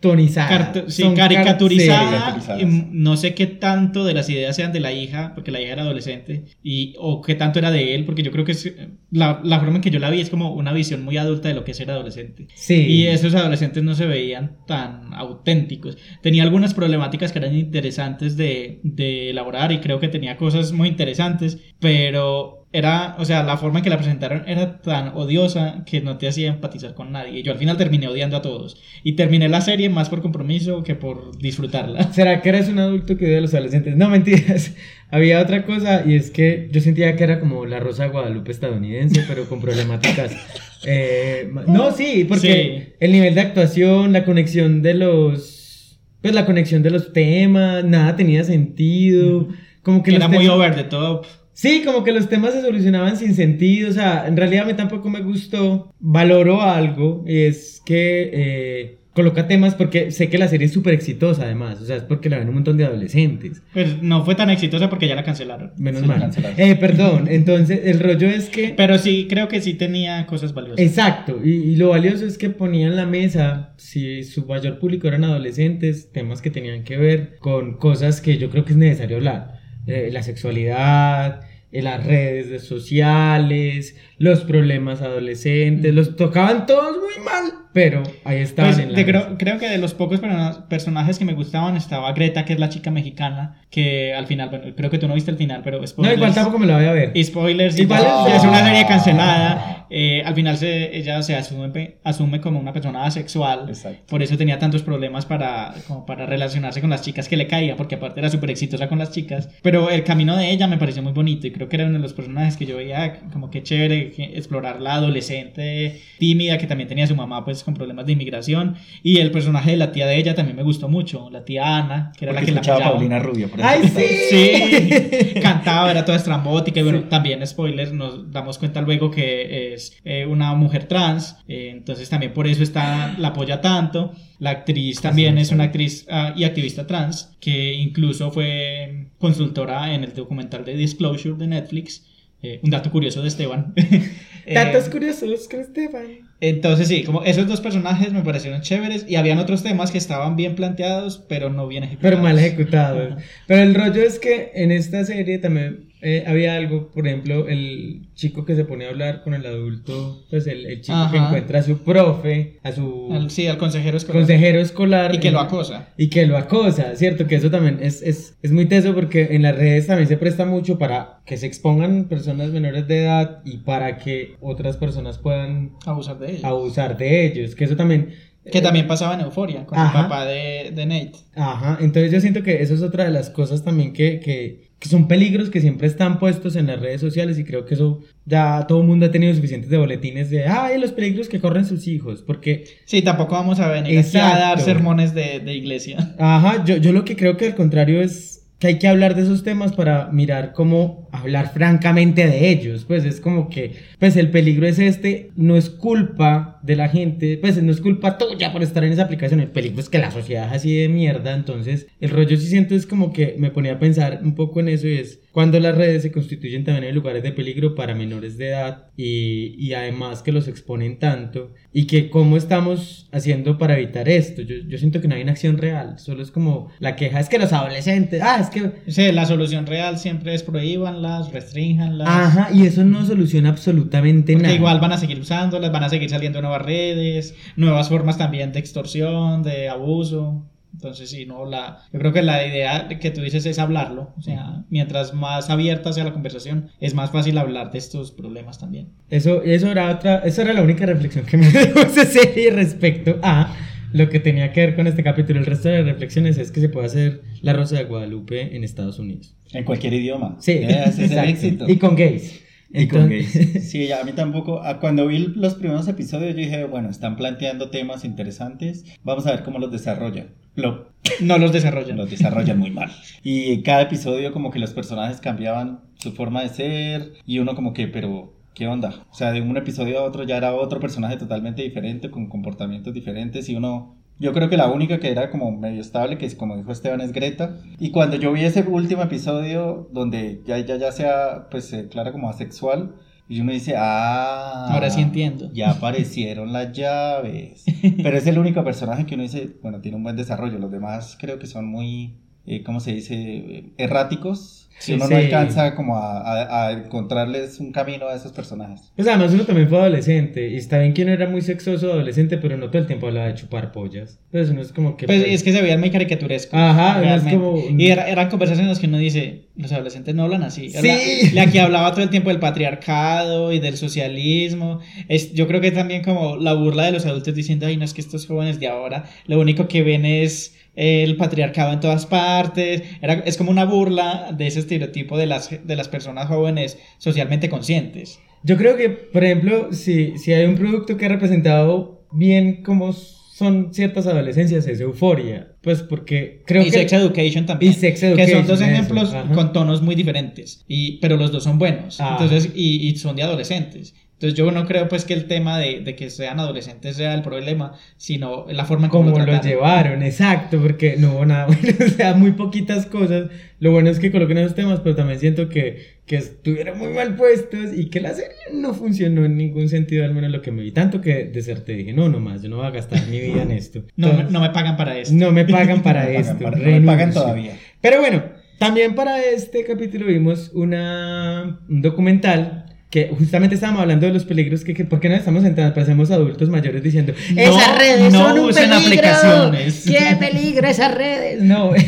Cartonizada. carto- sí, caricaturizada. no sé qué tanto de las ideas sean de la hija, porque la hija era adolescente, y, o qué tanto era de él, porque yo creo que es, la, la forma en que yo la vi es como una visión muy adulta de lo que es ser adolescente. Sí. Y esos adolescentes no se veían tan auténticos. Tenía algunas problemáticas que eran interesantes de, de elaborar y creo que tenía cosas muy interesantes, pero era, o sea, la forma en que la presentaron era tan odiosa que no te hacía empatizar con nadie. Y yo al final terminé odiando a todos. Y terminé la serie más por compromiso que por disfrutarla. ¿Será que eres un adulto que odia a los adolescentes? No, mentiras. Había otra cosa y es que yo sentía que era como la Rosa Guadalupe estadounidense, pero con problemáticas. eh, no, sí, porque Sí. el nivel de actuación, la conexión de los. Pues la conexión de los temas, nada tenía sentido. Como que Era muy over the top. Sí, como que los temas se solucionaban sin sentido, o sea, en realidad a mí tampoco me gustó. Valoro algo, y es que eh, coloca temas porque sé que la serie es súper exitosa además, o sea, es porque la ven un montón de adolescentes. Pues no fue tan exitosa porque ya la cancelaron. Menos Sí, la mal. cancelaron. Eh, perdón, entonces el rollo es que... Pero sí, creo que sí tenía cosas valiosas. Exacto, y, y lo valioso es que ponían la mesa, si su mayor público eran adolescentes, temas que tenían que ver con cosas que yo creo que es necesario hablar. Eh, la sexualidad, eh, las redes sociales, los problemas adolescentes, los tocaban todos muy mal, pero ahí estaban Pues, en la de- mesa. creo, creo que de los pocos persona- personajes que me gustaban estaba Greta, que es la chica mexicana, que al final, bueno, creo que tú no viste el final, pero No, spoilers. igual tampoco me la voy a ver. y spoilers, y Igual ya- es- una serie cancelada. eh, al final se, ella se asume, asume como una persona asexual. Exacto. Por eso tenía tantos problemas para, como para relacionarse con las chicas que le caían, porque aparte era súper exitosa con las chicas. Pero el camino de ella me pareció muy bonito y creo que era uno de los personajes que yo veía como que chévere que explorar la adolescente tímida que también tenía su mamá pues con problemas de inmigración. Y el personaje de la tía de ella también me gustó mucho, la tía Ana, que era Porque la que la escuchaba a. Paulina Rubio. por ¡Ay, sí! Sí, cantaba, era toda estrambótica y bueno, también spoiler, nos damos cuenta luego que es eh, una mujer trans, eh, entonces también por eso está, la apoya tanto. La actriz también es una actriz ah, y activista trans, que incluso fue consultora en el documental de Disclosure de Netflix. Eh, un dato curioso de Esteban. Eh, Datos curiosos con Esteban. entonces sí, como esos dos personajes me parecieron chéveres y habían otros temas que estaban bien planteados, pero no bien ejecutados. Pero mal ejecutado. Pero el rollo es que en esta serie también eh, había algo, por ejemplo, el chico que se pone a hablar con el adulto, pues el, el chico que encuentra a su profe, a su Al- sí, al consejero escolar. consejero escolar. Y que lo en- acosa. Y que lo acosa, ¿cierto? Que eso también es, es, es muy teso porque en las redes también se presta mucho para que se expongan personas menores de edad y para que otras personas puedan abusar de ellos. abusar de ellos. Que eso también... Que también pasaba en Euforia con Ajá. el papá de, de Nate. Ajá, entonces yo siento que eso es otra de las cosas también que, que, que son peligros que siempre están puestos en las redes sociales y creo que eso ya todo el mundo ha tenido suficientes de boletines de, ay, los peligros que corren sus hijos, porque... Sí, tampoco vamos a venir a dar sermones de, de iglesia. Ajá, yo, yo lo que creo que al contrario es que hay que hablar de esos temas para mirar cómo hablar francamente de ellos. Pues es como que, pues el peligro es este, no es culpa de la gente, pues no es culpa tuya por estar en esa aplicación, el peligro es que la sociedad es así de mierda, entonces el rollo sí siento es como que me ponía a pensar un poco en eso y es cuando las redes se constituyen también en lugares de peligro para menores de edad y, y además que los exponen tanto y que cómo estamos haciendo para evitar esto. Yo, yo siento que no hay una acción real, solo es como la queja, es que los adolescentes, ah, es que... Sí, la solución real siempre es prohíbanlas, restrinjanlas. Ajá, y eso no soluciona absolutamente Porque nada. igual van a seguir usándolas, van a seguir saliendo nuevas redes, nuevas formas también de extorsión, de abuso. Entonces, sí, no, la, yo creo que la idea que tú dices es hablarlo. O sea, mientras más abierta sea la conversación, es más fácil hablar de estos problemas también. Eso, eso era otra, esa era la única reflexión que me dejó esa serie respecto a lo que tenía que ver con este capítulo. El resto de las reflexiones es que se puede hacer La Rosa de Guadalupe en Estados Unidos. En cualquier idioma. Sí, Ese es el exacto. éxito. Y con gays. Y con Entonces- Sí, a mí tampoco. ah, Cuando vi los primeros episodios, yo dije, bueno, están planteando temas interesantes. Vamos a ver cómo los desarrollan. Lo, No los desarrollan. los desarrollan muy mal. Y en cada episodio, como que los personajes cambiaban su forma de ser. Y uno, como que, pero. ¿Qué onda? O sea, de un episodio a otro ya era otro personaje totalmente diferente, con comportamientos diferentes. Y uno. Yo creo que la única que era como medio estable, que es como dijo Esteban, es Greta. Y cuando yo vi ese último episodio, donde ya ya, ya sea, pues se declara como asexual. Y uno dice, ah. Ahora sí entiendo. Ya aparecieron las llaves. Pero es el único personaje que uno dice, bueno, tiene un buen desarrollo. Los demás creo que son muy, eh, ¿cómo se dice? Eh, Erráticos. Sí, Si uno sí. no alcanza como a, a- a encontrarles un camino a esos personajes. Pues además uno también fue adolescente y está bien que uno era muy sexoso adolescente, pero no todo el tiempo hablaba de chupar pollas. Entonces uno es como que... Pues es que se veían muy caricaturescos. Ajá, es como- Y era- eran conversaciones en las que uno dice, los adolescentes no hablan así. Sí. La, la que hablaba todo el tiempo del patriarcado y del socialismo. Es, yo creo que también como la burla de los adultos diciendo, ay, no es que estos jóvenes de ahora, lo único que ven es el patriarcado en todas partes. Era, es como una burla de ese estereotipo de las, de las personas jóvenes socialmente conscientes. Yo creo que, por ejemplo, si, si hay un producto que ha representado bien cómo son ciertas adolescencias, es Euforia. Pues porque creo y que... Sex Education también. Y Sex que son Education, dos ejemplos con tonos muy diferentes. Y, pero los dos son buenos. Ah. Entonces, y, y son de adolescentes. Entonces yo no creo pues que el tema de, de que sean adolescentes sea el problema, sino la forma en cómo como lo trataron. llevaron, exacto, porque no hubo nada bueno, o sea, muy poquitas cosas. Lo bueno es que coloquen esos temas, pero también siento que, que estuvieron muy mal puestos y que la serie no funcionó en ningún sentido, al menos lo que me vi. Tanto que deserté, dije, no, no más, yo no voy a gastar mi vida en esto. No, Entonces, no me pagan para esto. no me pagan para No me pagan esto. para- no me pagan todavía. Pero bueno, también para este capítulo vimos una, un documental que justamente estábamos hablando de los peligros que, que ¿por qué no estamos sentados? Parecemos adultos mayores diciendo No, esas redes no son un usen peligro. aplicaciones". ¡Qué peligro esas redes! No.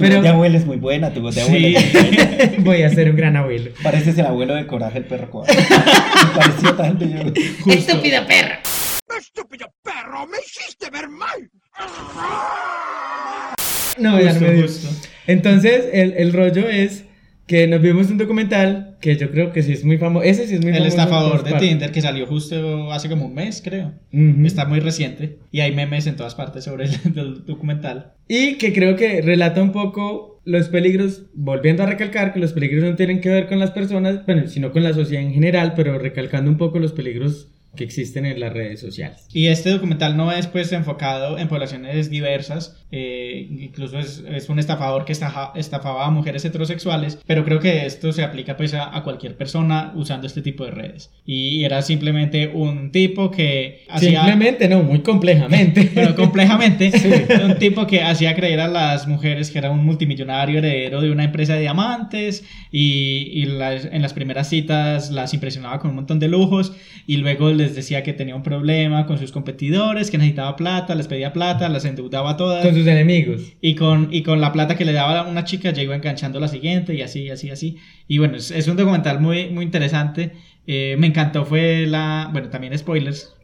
Tu voz de Pero abuela es muy buena, tu voz de Sí. muy buena. voy a ser un gran abuelo. Pareces el abuelo de Coraje el perro cobarde. Me pareció tanto yo. ¡Estúpida perra! No, ya no Justo, me dio. justo. Entonces, el, el rollo es que nos vimos un documental que yo creo que sí es muy famoso. Ese sí es muy El famoso. en estafador de. Tinder que salió justo hace como un mes, creo. Ujú. Está muy reciente y hay memes en todas partes sobre el, el documental. Y que creo que relata un poco los peligros, volviendo a recalcar que los peligros no tienen que ver con las personas, bueno, sino con la sociedad en general, pero recalcando un poco los peligros que existen en las redes sociales. Y este documental no es pues enfocado en poblaciones diversas, eh, incluso es, es un estafador que estaja- estafaba a mujeres heterosexuales, pero creo que esto se aplica pues a, a cualquier persona usando este tipo de redes. Y era simplemente un tipo que hacía... Simplemente, no, muy complejamente. Bueno, complejamente, un tipo que hacía creer a las mujeres que era un multimillonario heredero de una empresa de diamantes y, y las- en las primeras citas las impresionaba con un montón de lujos y luego les decía que tenía un problema con sus competidores, que necesitaba plata, les pedía plata, las endeudaba todas con sus enemigos. y con, y con la plata que le daba una chica ya iba enganchando la siguiente y así, así, así. Y bueno, es, es un documental muy, muy interesante. Eh, me encantó fue la... Bueno, también spoilers.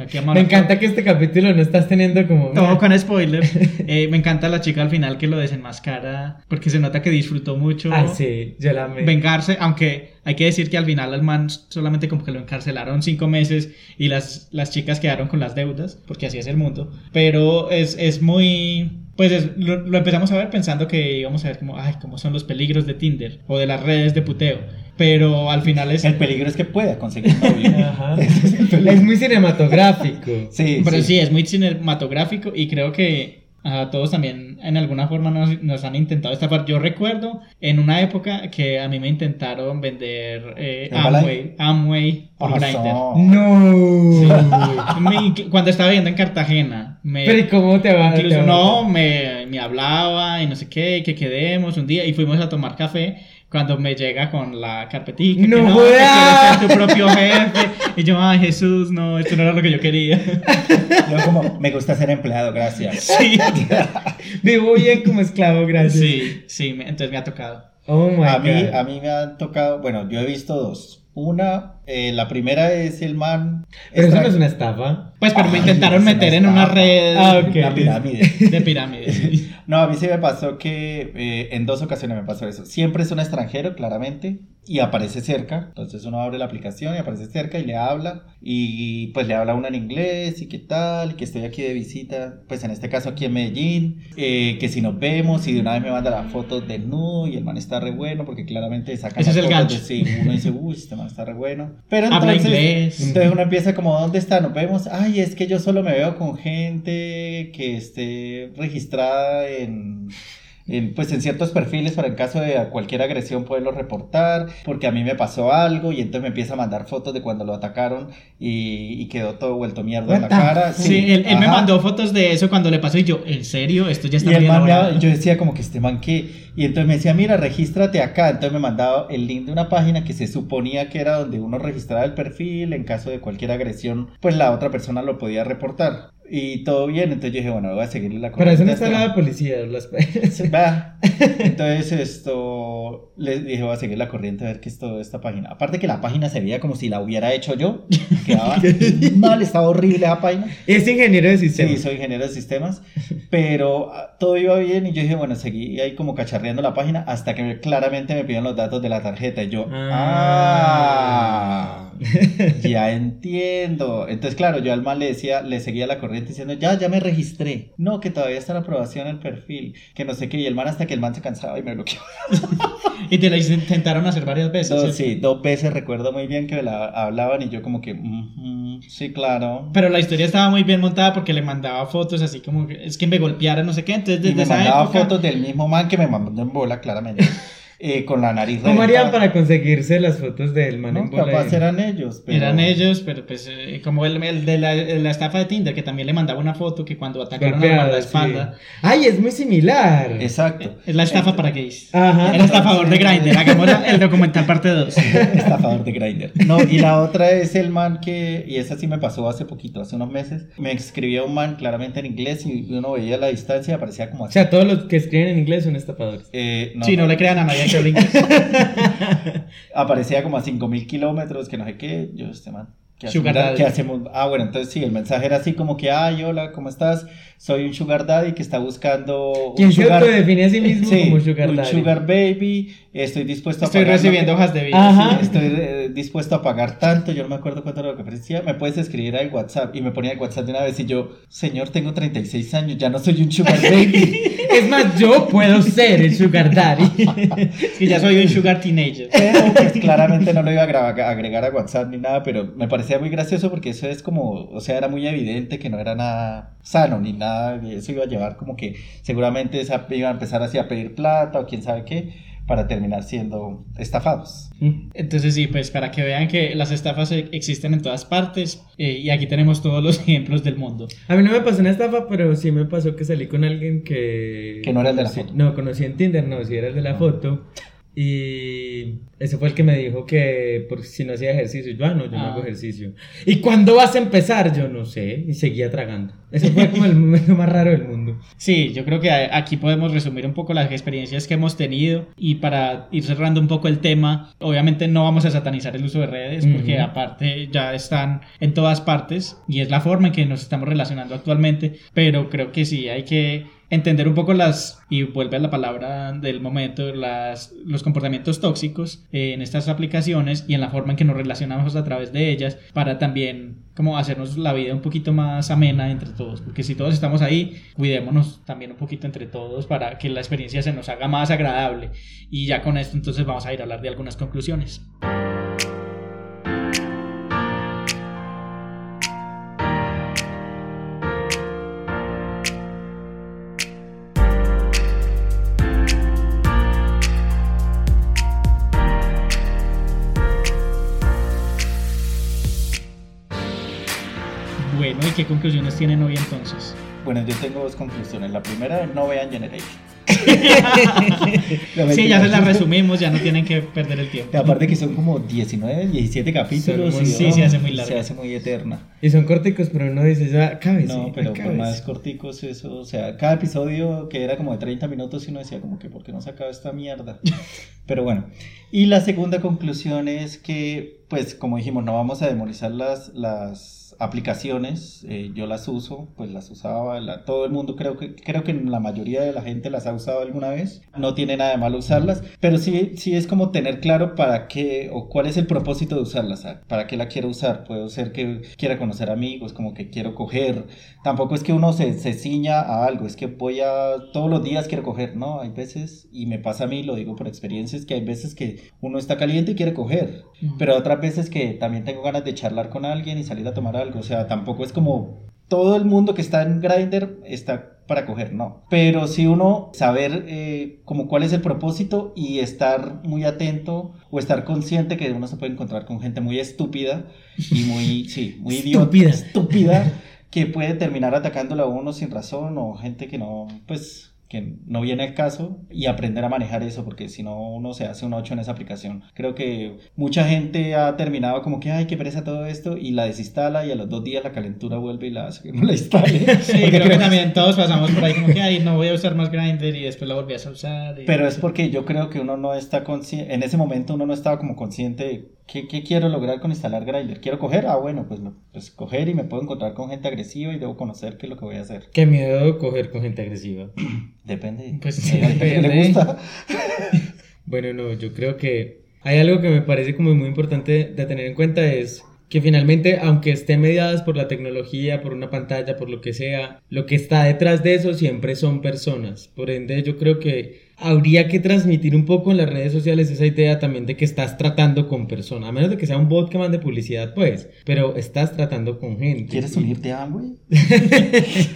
Aquí a Me encanta que este capítulo no estás teniendo como... Todo con spoiler. Eh, me encanta la chica al final que lo desenmascara porque se nota que disfrutó mucho Ay, sí, yo la amé. vengarse, aunque hay que decir que al final al man solamente como que lo encarcelaron cinco meses y las, las chicas quedaron con las deudas, porque así es el mundo. Pero es, es muy... Pues es- lo, lo empezamos a ver pensando que íbamos a ver como, ay, cómo son los peligros de Tinder o de las redes de puteo. Pero al final es... El peligro es que pueda conseguir novio. Ajá. es muy cinematográfico. Sí, Pero sí. sí, es muy cinematográfico y creo que a todos también en alguna forma nos, nos han intentado estafar. Yo recuerdo en una época que a mí me intentaron vender eh. Amway, Amway por Ah, Grindr. No. Me- cuando estaba viviendo en Cartagena, me, Pero ¿y cómo te va? incluso te va- no, me, me hablaba y no sé qué, y que quedemos un día y fuimos a tomar café. Cuando me llega con la carpetica, ¡No que no, que ser tu propio jefe. Y yo, ay Jesús, no, esto no era lo que yo quería. Yo como, me gusta ser empleado, gracias. Sí, Vivo bien como esclavo, gracias. sí, sí, me- entonces me ha tocado. Oh my A mí, God. a mí me han tocado, bueno, yo he visto dos. Una, eh, la primera es el man. Pero eso extra- no es una estafa. Pues, pero me Ay, intentaron meter en una red Ah, ok. La pirámide. de pirámides. No, a mí sí me pasó que eh, en dos ocasiones me pasó eso. Siempre es un extranjero, claramente, y aparece cerca. Entonces uno abre la aplicación y aparece cerca y le habla. Y pues le habla uno en inglés y qué tal, y que estoy aquí de visita, pues en este caso aquí en Medellín, eh, que si nos vemos y de una vez me manda la foto del nudo y el man está re bueno porque claramente saca Ese es el gancho. de sí, uno dice, uy, este man está re bueno. Pero Habla entonces, inglés. entonces uno empieza como, ¿dónde está? Nos vemos. Ay, es que yo solo me veo con gente que esté registrada en, en, pues en ciertos perfiles para en caso de cualquier agresión poderlo reportar, porque a mí me pasó algo y entonces me empieza a mandar fotos de cuando lo atacaron y, y quedó todo vuelto mierda en la cara. Sí, él, él me mandó fotos de eso cuando le pasó y yo, ¿en serio? Esto ya está bien yo decía como que este man que... Y entonces me decía, mira, regístrate acá. Entonces me mandaba el link de una página que se suponía que era donde uno registraba el perfil. En caso de cualquier agresión, pues la otra persona lo podía reportar. Y todo bien. Entonces yo dije, bueno, voy a seguirle la Para eso no corriente está a la man. policía. Las... Va. Entonces esto le dije voy a seguir la corriente a ver qué es toda esta página. Aparte que la página se veía como si la hubiera hecho yo. Quedaba mal, estaba horrible esa página. es ingeniero de sistema. Sí, soy ingeniero de sistemas, pero ah, todo iba bien y yo dije, bueno, seguí ahí como cacharreando la página hasta que me- claramente me pidieron los datos de la tarjeta y yo, ah, ya entiendo. Entonces, claro, yo al mal le decía, le seguía la corriente diciendo, ya, ya me registré. No, que todavía está en aprobación el perfil, que no sé qué, y el man hasta que el man se cansaba y me bloqueó. Y te la intentaron hacer varias veces. Sí, dos veces recuerdo muy bien que me la hablaban y yo como que, "Ujú, sí, claro. Pero la historia estaba muy bien montada porque le mandaba fotos así como que es que me golpeara, no sé qué. Entonces, Y desde me esa mandaba época. fotos del mismo man que me mandó en bola, claramente. eh, con la nariz ¿Cómo harían para conseguirse las fotos del man No, en bola capaz y- eran ellos. pero- Eran ellos, pero pues eh, como el, el de la, la estafa de Tinder, que también le mandaba una foto que cuando atacaron a la guardaespaldas. sí. Ay, es muy similar. Exacto. Es la estafa para gays. Ajá. El estafador de Grindr. Hagamos el documental parte 2. Estafador de Grindr. No, y la otra es el man que, y esa sí me pasó hace poquito, hace unos meses. Me escribió un man claramente en inglés y uno veía la distancia y aparecía como O así. sea, todos los que escriben en inglés son estafadores. Eh, Sí, no le crean a nadie. aparecía como a 5000 kilómetros, que no sé qué. Yo, este man. ¿Qué Sugar hacemos? daddy. ¿Qué hacemos? Ah, bueno, entonces sí, el mensaje era así como que, ay, hola, ¿cómo estás? Soy un sugar daddy que está buscando. ¿Quién un se autodefine a sí mismo Sí, como sugar un daddy? sugar baby, estoy dispuesto a Estoy pagar lo recibiendo hojas de vida. Ajá. Estoy eh, dispuesto a pagar tanto, yo no me acuerdo cuánto era lo que ofrecía, me puedes escribir al WhatsApp y me ponía el WhatsApp de una vez y yo, señor, tengo 36 años, ya no soy un sugar baby. Es más, yo puedo ser el sugar daddy. Que ya soy un sugar teenager. Pero pues claramente no lo iba a agregar a WhatsApp ni nada, pero me parecía muy gracioso porque eso es como, o sea, era muy evidente que no era nada sano ni nada, y eso iba a llevar como que seguramente esa, iba a empezar así a pedir plata o quién sabe qué para terminar siendo estafados. Entonces sí, pues para que vean que las estafas e- existen en todas partes eh, y aquí tenemos todos los ejemplos del mundo. A mí no me pasó una estafa, pero sí me pasó que salí con alguien que... Que no era el de la foto. No, conocí en Tinder, no, sí era el de la foto. Y ese fue el que me dijo que por si no hacía ejercicio, yo, ah, no, yo no Ah. hago ejercicio. ¿Y cuándo vas a empezar? Yo no sé. Y seguía tragando. Ese fue como el momento más raro del mundo. Sí, yo creo que aquí podemos resumir un poco las experiencias que hemos tenido y para ir cerrando un poco el tema, obviamente no vamos a satanizar el uso de redes porque Ujú. aparte ya están en todas partes y es la forma en que nos estamos relacionando actualmente, pero creo que sí hay que entender un poco las, y vuelve a la palabra del momento, las, los comportamientos tóxicos eh, en estas aplicaciones y en la forma en que nos relacionamos a través de ellas para también como hacernos la vida un poquito más amena entre todos, porque si todos estamos ahí, cuidémonos también un poquito entre todos para que la experiencia se nos haga más agradable y ya con esto entonces vamos a ir a hablar de algunas conclusiones. Qué conclusiones tienen hoy entonces? Bueno, yo tengo dos conclusiones. La primera, no vean Generation. Sí, ya se las resumimos, ya no tienen que perder el tiempo. Aparte que son como 19, 17 capítulos. Y sí, se hace muy larga. Se hace muy eterna. Y son corticos, pero uno dice, ya, cábese. No, pero por más corticos eso, o sea, cada episodio que era como de 30 minutos y uno decía como que ¿por qué no se acaba esta mierda? Pero bueno, y la segunda conclusión es que, pues como dijimos, no vamos a demonizar las, las aplicaciones, eh, yo las uso, pues las usaba, la- todo el mundo creo que, creo que la mayoría de la gente las ha usado alguna vez, no tiene nada de malo usarlas, pero sí, sí es como tener claro para qué o cuál es el propósito de usarlas, para qué la quiero usar, puede ser que quiera conocer amigos, como que quiero coger, tampoco es que uno se, se ciña a algo, es que voy a, todos los días quiero coger, ¿no? Hay veces, y me pasa a mí, lo digo por experiencia, es que hay veces que uno está caliente y quiere coger, pero otras veces que también tengo ganas de charlar con alguien y salir a tomar algo, o sea, tampoco es como todo el mundo que está en Grindr está para coger, no. Pero si uno saber eh, como cuál es el propósito y estar muy atento o estar consciente que uno se puede encontrar con gente muy estúpida y muy, sí, muy idiota, Estúpida. estúpida, que puede terminar atacándolo a uno sin razón o gente que no, pues que no viene al caso y aprender a manejar eso porque si no uno se hace un 8 en esa aplicación. Creo que mucha gente ha terminado como que ay qué pereza todo esto y la desinstala y a los dos días la calentura vuelve y la hace que no la instale. Sí, creo que también todos pasamos por ahí como que, ay, no voy a usar más Grindr y después la volvías a usar. y- Pero es porque yo creo que uno no está consciente, en ese momento uno no estaba como consciente de qué, qué quiero lograr con instalar Grindr. ¿Quiero coger? Ah, bueno, pues, no, pues coger y me puedo encontrar con gente agresiva y debo conocer qué es lo que voy a hacer. Qué miedo coger con gente agresiva. Depende. Pues gente que le depende. gusta. Bueno, no, yo creo que hay algo que me parece como muy importante de tener en cuenta es que finalmente, aunque esté mediadas por la tecnología, por una pantalla, por lo que sea, lo que está detrás de eso siempre son personas. Por ende, yo creo que habría que transmitir un poco en las redes sociales esa idea también de que estás tratando con personas, a menos de que sea un bot que mande publicidad, pues, pero estás tratando con gente. ¿Quieres unirte a Amway?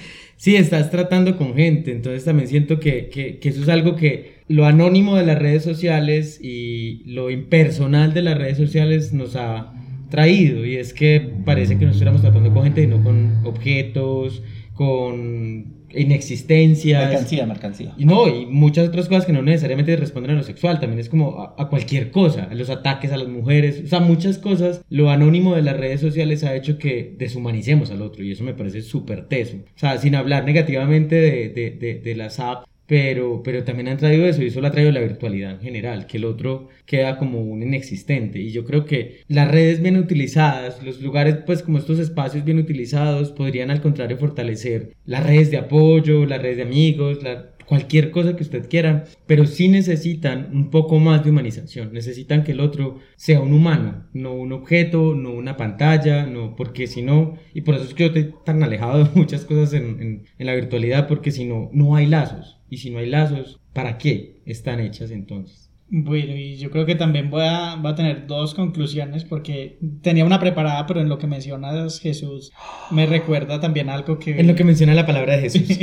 Sí, estás tratando con gente, entonces también siento que, que, que eso es algo que lo anónimo de las redes sociales y lo impersonal de las redes sociales nos ha traído y es que parece que nos estuviéramos tratando con gente y no con objetos, con inexistencias. Mercancía, mercancía. Y no, y muchas otras cosas que no necesariamente responden a lo sexual, también es como a, a cualquier cosa, a los ataques a las mujeres, o sea, muchas cosas, lo anónimo de las redes sociales ha hecho que deshumanicemos al otro y eso me parece súper teso. O sea, sin hablar negativamente de, de, de, de las apps, pero, pero también han traído eso y eso lo ha traído la virtualidad en general, que el otro queda como un inexistente. Y yo creo que las redes bien utilizadas, los lugares pues como estos espacios bien utilizados, podrían al contrario fortalecer las redes de apoyo, las redes de amigos, la- cualquier cosa que usted quiera, pero sí necesitan un poco más de humanización, necesitan que el otro sea un humano, no un objeto, no una pantalla, no, porque si no, y por eso es que yo estoy tan alejado de muchas cosas en, en- en la virtualidad, porque si no, no hay lazos, y si no hay lazos, ¿para qué están hechas entonces? Bueno, y yo creo que también voy a, voy a tener dos conclusiones porque tenía una preparada, pero en lo que mencionas Jesús me recuerda también algo que... En lo que menciona la palabra de Jesús.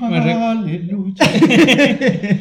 me, re-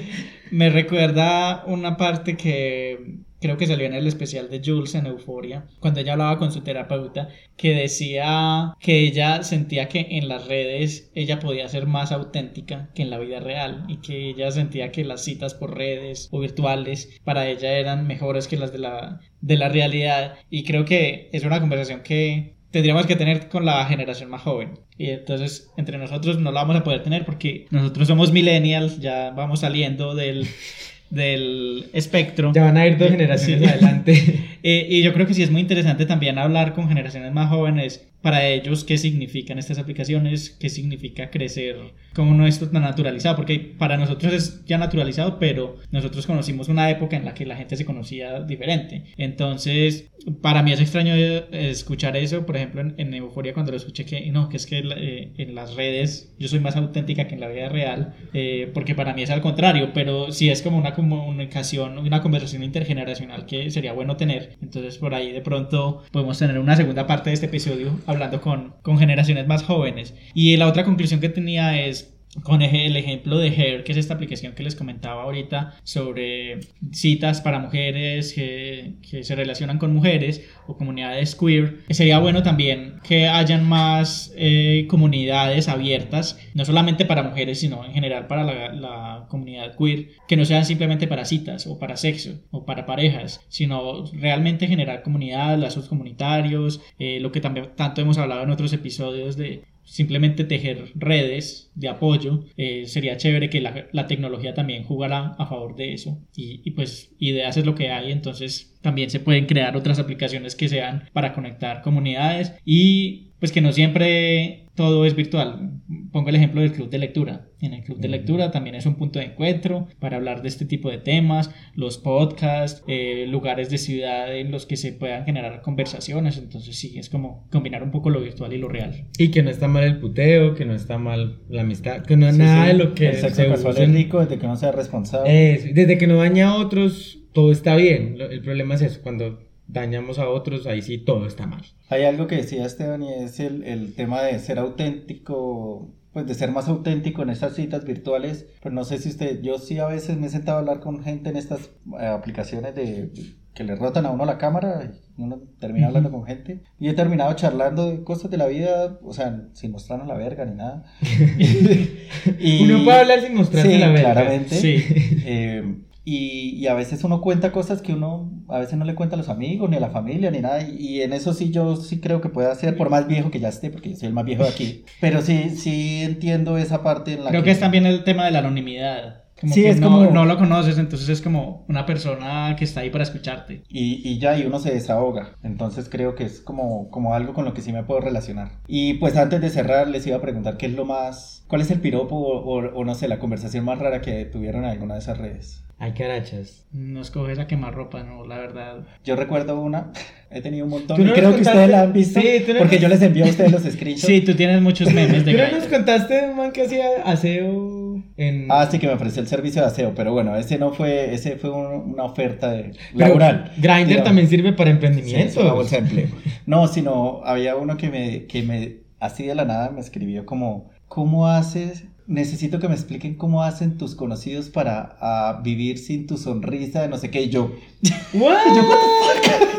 me recuerda una parte que creo que salió en el especial de Jules en Euforia, cuando ella hablaba con su terapeuta, que decía que ella sentía que en las redes ella podía ser más auténtica que en la vida real y que ella sentía que las citas por redes o virtuales para ella eran mejores que las de la, de la realidad y creo que es una conversación que tendríamos que tener con la generación más joven. Y entonces entre nosotros no la vamos a poder tener porque nosotros somos millennials, ya vamos saliendo del, del espectro. Ya van a ir dos generaciones adelante. Eh, y yo creo que sí es muy interesante también hablar con generaciones más jóvenes para ellos qué significan estas aplicaciones, qué significa crecer, cómo no es tan naturalizado, porque para nosotros es ya naturalizado, pero nosotros conocimos una época en la que la gente se conocía diferente. Entonces, para mí es extraño eh, escuchar eso, por ejemplo, en, en Euforia cuando lo escuché que no, que es que eh, en las redes yo soy más auténtica que en la vida real, eh, porque para mí es al contrario, pero sí es como una comunicación, una conversación intergeneracional que sería bueno tener. Entonces, por ahí de pronto podemos tener una segunda parte de este episodio hablando con, con generaciones más jóvenes. Y la otra conclusión que tenía es con el ejemplo de Hair, que es esta aplicación que les comentaba ahorita sobre citas para mujeres que, que se relacionan con mujeres o comunidades queer, sería bueno también que hayan más eh, comunidades abiertas, no solamente para mujeres, sino en general para la, la comunidad queer, que no sean simplemente para citas o para sexo o para parejas, sino realmente generar comunidad, lazos comunitarios, eh, lo que también tanto hemos hablado en otros episodios de simplemente tejer redes de apoyo. Eh, sería chévere que la, la tecnología también jugara a favor de eso. Y, y pues ideas es lo que hay, entonces también se pueden crear otras aplicaciones que sean para conectar comunidades y pues que no siempre todo es virtual. Pongo el ejemplo del club de lectura. En el club de lectura también es un punto de encuentro para hablar de este tipo de temas, los podcasts, eh, lugares de ciudad en los que se puedan generar conversaciones. Entonces sí, es como combinar un poco lo virtual y lo real. Y que no está mal el puteo, que no está mal la amistad, que no Sí, nada sí. de lo que El sexo se casual usa es rico desde que no sea responsable. Eso, y desde que no daña a otros, todo está bien. El problema es eso, cuando dañamos a otros, ahí sí todo está mal. Hay algo que decía Esteban y es el, el tema de ser auténtico, pues de ser más auténtico en estas citas virtuales. Pero no sé si usted, yo sí a veces me he sentado a hablar con gente en estas eh, aplicaciones de que le rotan a uno la cámara y uno termina hablando con gente. Y he terminado charlando de cosas de la vida, o sea, sin mostrarnos la verga ni nada. Y- Uno puede hablar sin mostrarse Sí, la verga. claramente. Sí. Eh, y, y a veces uno cuenta cosas que uno a veces no le cuenta a los amigos, ni a la familia, ni nada. Y, y en eso sí yo sí creo que puede hacer, por más viejo que ya esté, porque yo soy el más viejo de aquí. Pero sí, sí entiendo esa parte en la Creo que es también el tema de la anonimidad. Como Sí, que es no, como- no lo conoces, entonces es como una persona que está ahí para escucharte. Y, y ya, y uno se desahoga. Entonces creo que es como, como algo con lo que sí me puedo relacionar. Y pues antes de cerrar, les iba a preguntar qué es lo más. ¿Cuál es el piropo o, o- o no sé, la conversación más rara que tuvieron en alguna de esas redes? Hay carachas. No escoges a quemar ropa, no, la verdad. Yo recuerdo una, he tenido un montón. ¿Tú no creo que ustedes la han visto. Sí, tú no porque nos- yo les envío a ustedes los screenshots. Sí, tú tienes muchos memes de ¿Tú no nos contaste de un man que hacía aseo en... Ah, sí, que me ofreció el servicio de aseo, pero bueno, ese no fue, ese fue un- una oferta de laboral. Grindr digamos. también sirve para Sí, emprendimiento. es una bolsa de empleo. No, sino había uno que me, que me, así de la nada me escribió como, ¿cómo haces? Necesito que me expliquen cómo hacen tus conocidos para vivir sin tu sonrisa de no sé qué. Y yo,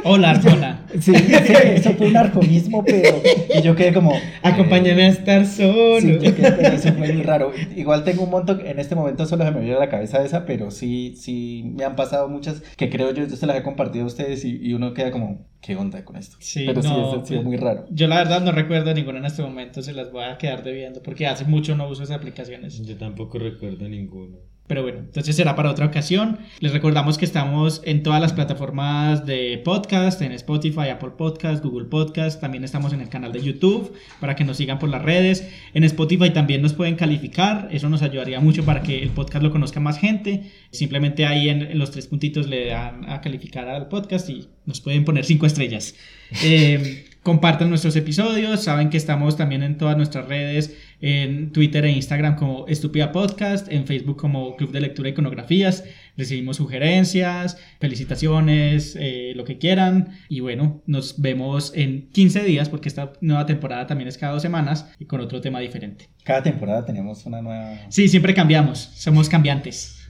Hola, Arjona. sí, sí, eso fue un arconismo, pero. Y yo quedé como. Acompáñame a estar solo. Sí, yo quedé- pero eso fue muy raro. Igual tengo un montón, en este momento solo se me viene a la cabeza esa, pero sí, sí me han pasado muchas que creo yo, yo se las he compartido a ustedes y, y uno queda como, ¿qué onda con esto? Sí, pero sí, no, eso ha sido pues, muy raro. Yo la verdad no recuerdo ninguna en este momento, se las voy a quedar debiendo porque hace mucho no uso esas aplicaciones. Yo tampoco recuerdo ninguno. Pero bueno, entonces será para otra ocasión. Les recordamos que estamos en todas las plataformas de podcast, en Spotify, Apple Podcast, Google Podcast. También estamos en el canal de YouTube para que nos sigan por las redes. En Spotify también nos pueden calificar. Eso nos ayudaría mucho para que el podcast lo conozca más gente. Simplemente ahí en, en los tres puntitos le dan a calificar al podcast y nos pueden poner cinco estrellas. Eh, compartan nuestros episodios. Saben que estamos también en todas nuestras redes, en Twitter e Instagram como Estúpida Podcast, en Facebook como Club de Lectura e Iconografías. Recibimos sugerencias, felicitaciones, eh, lo que quieran. Y bueno, nos vemos en 15 días porque esta nueva temporada también es cada dos semanas y con otro tema diferente. Cada temporada tenemos una nueva... Sí, siempre cambiamos, somos cambiantes.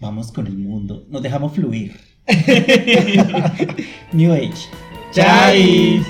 Vamos con el mundo, nos dejamos fluir. New Age. Chais.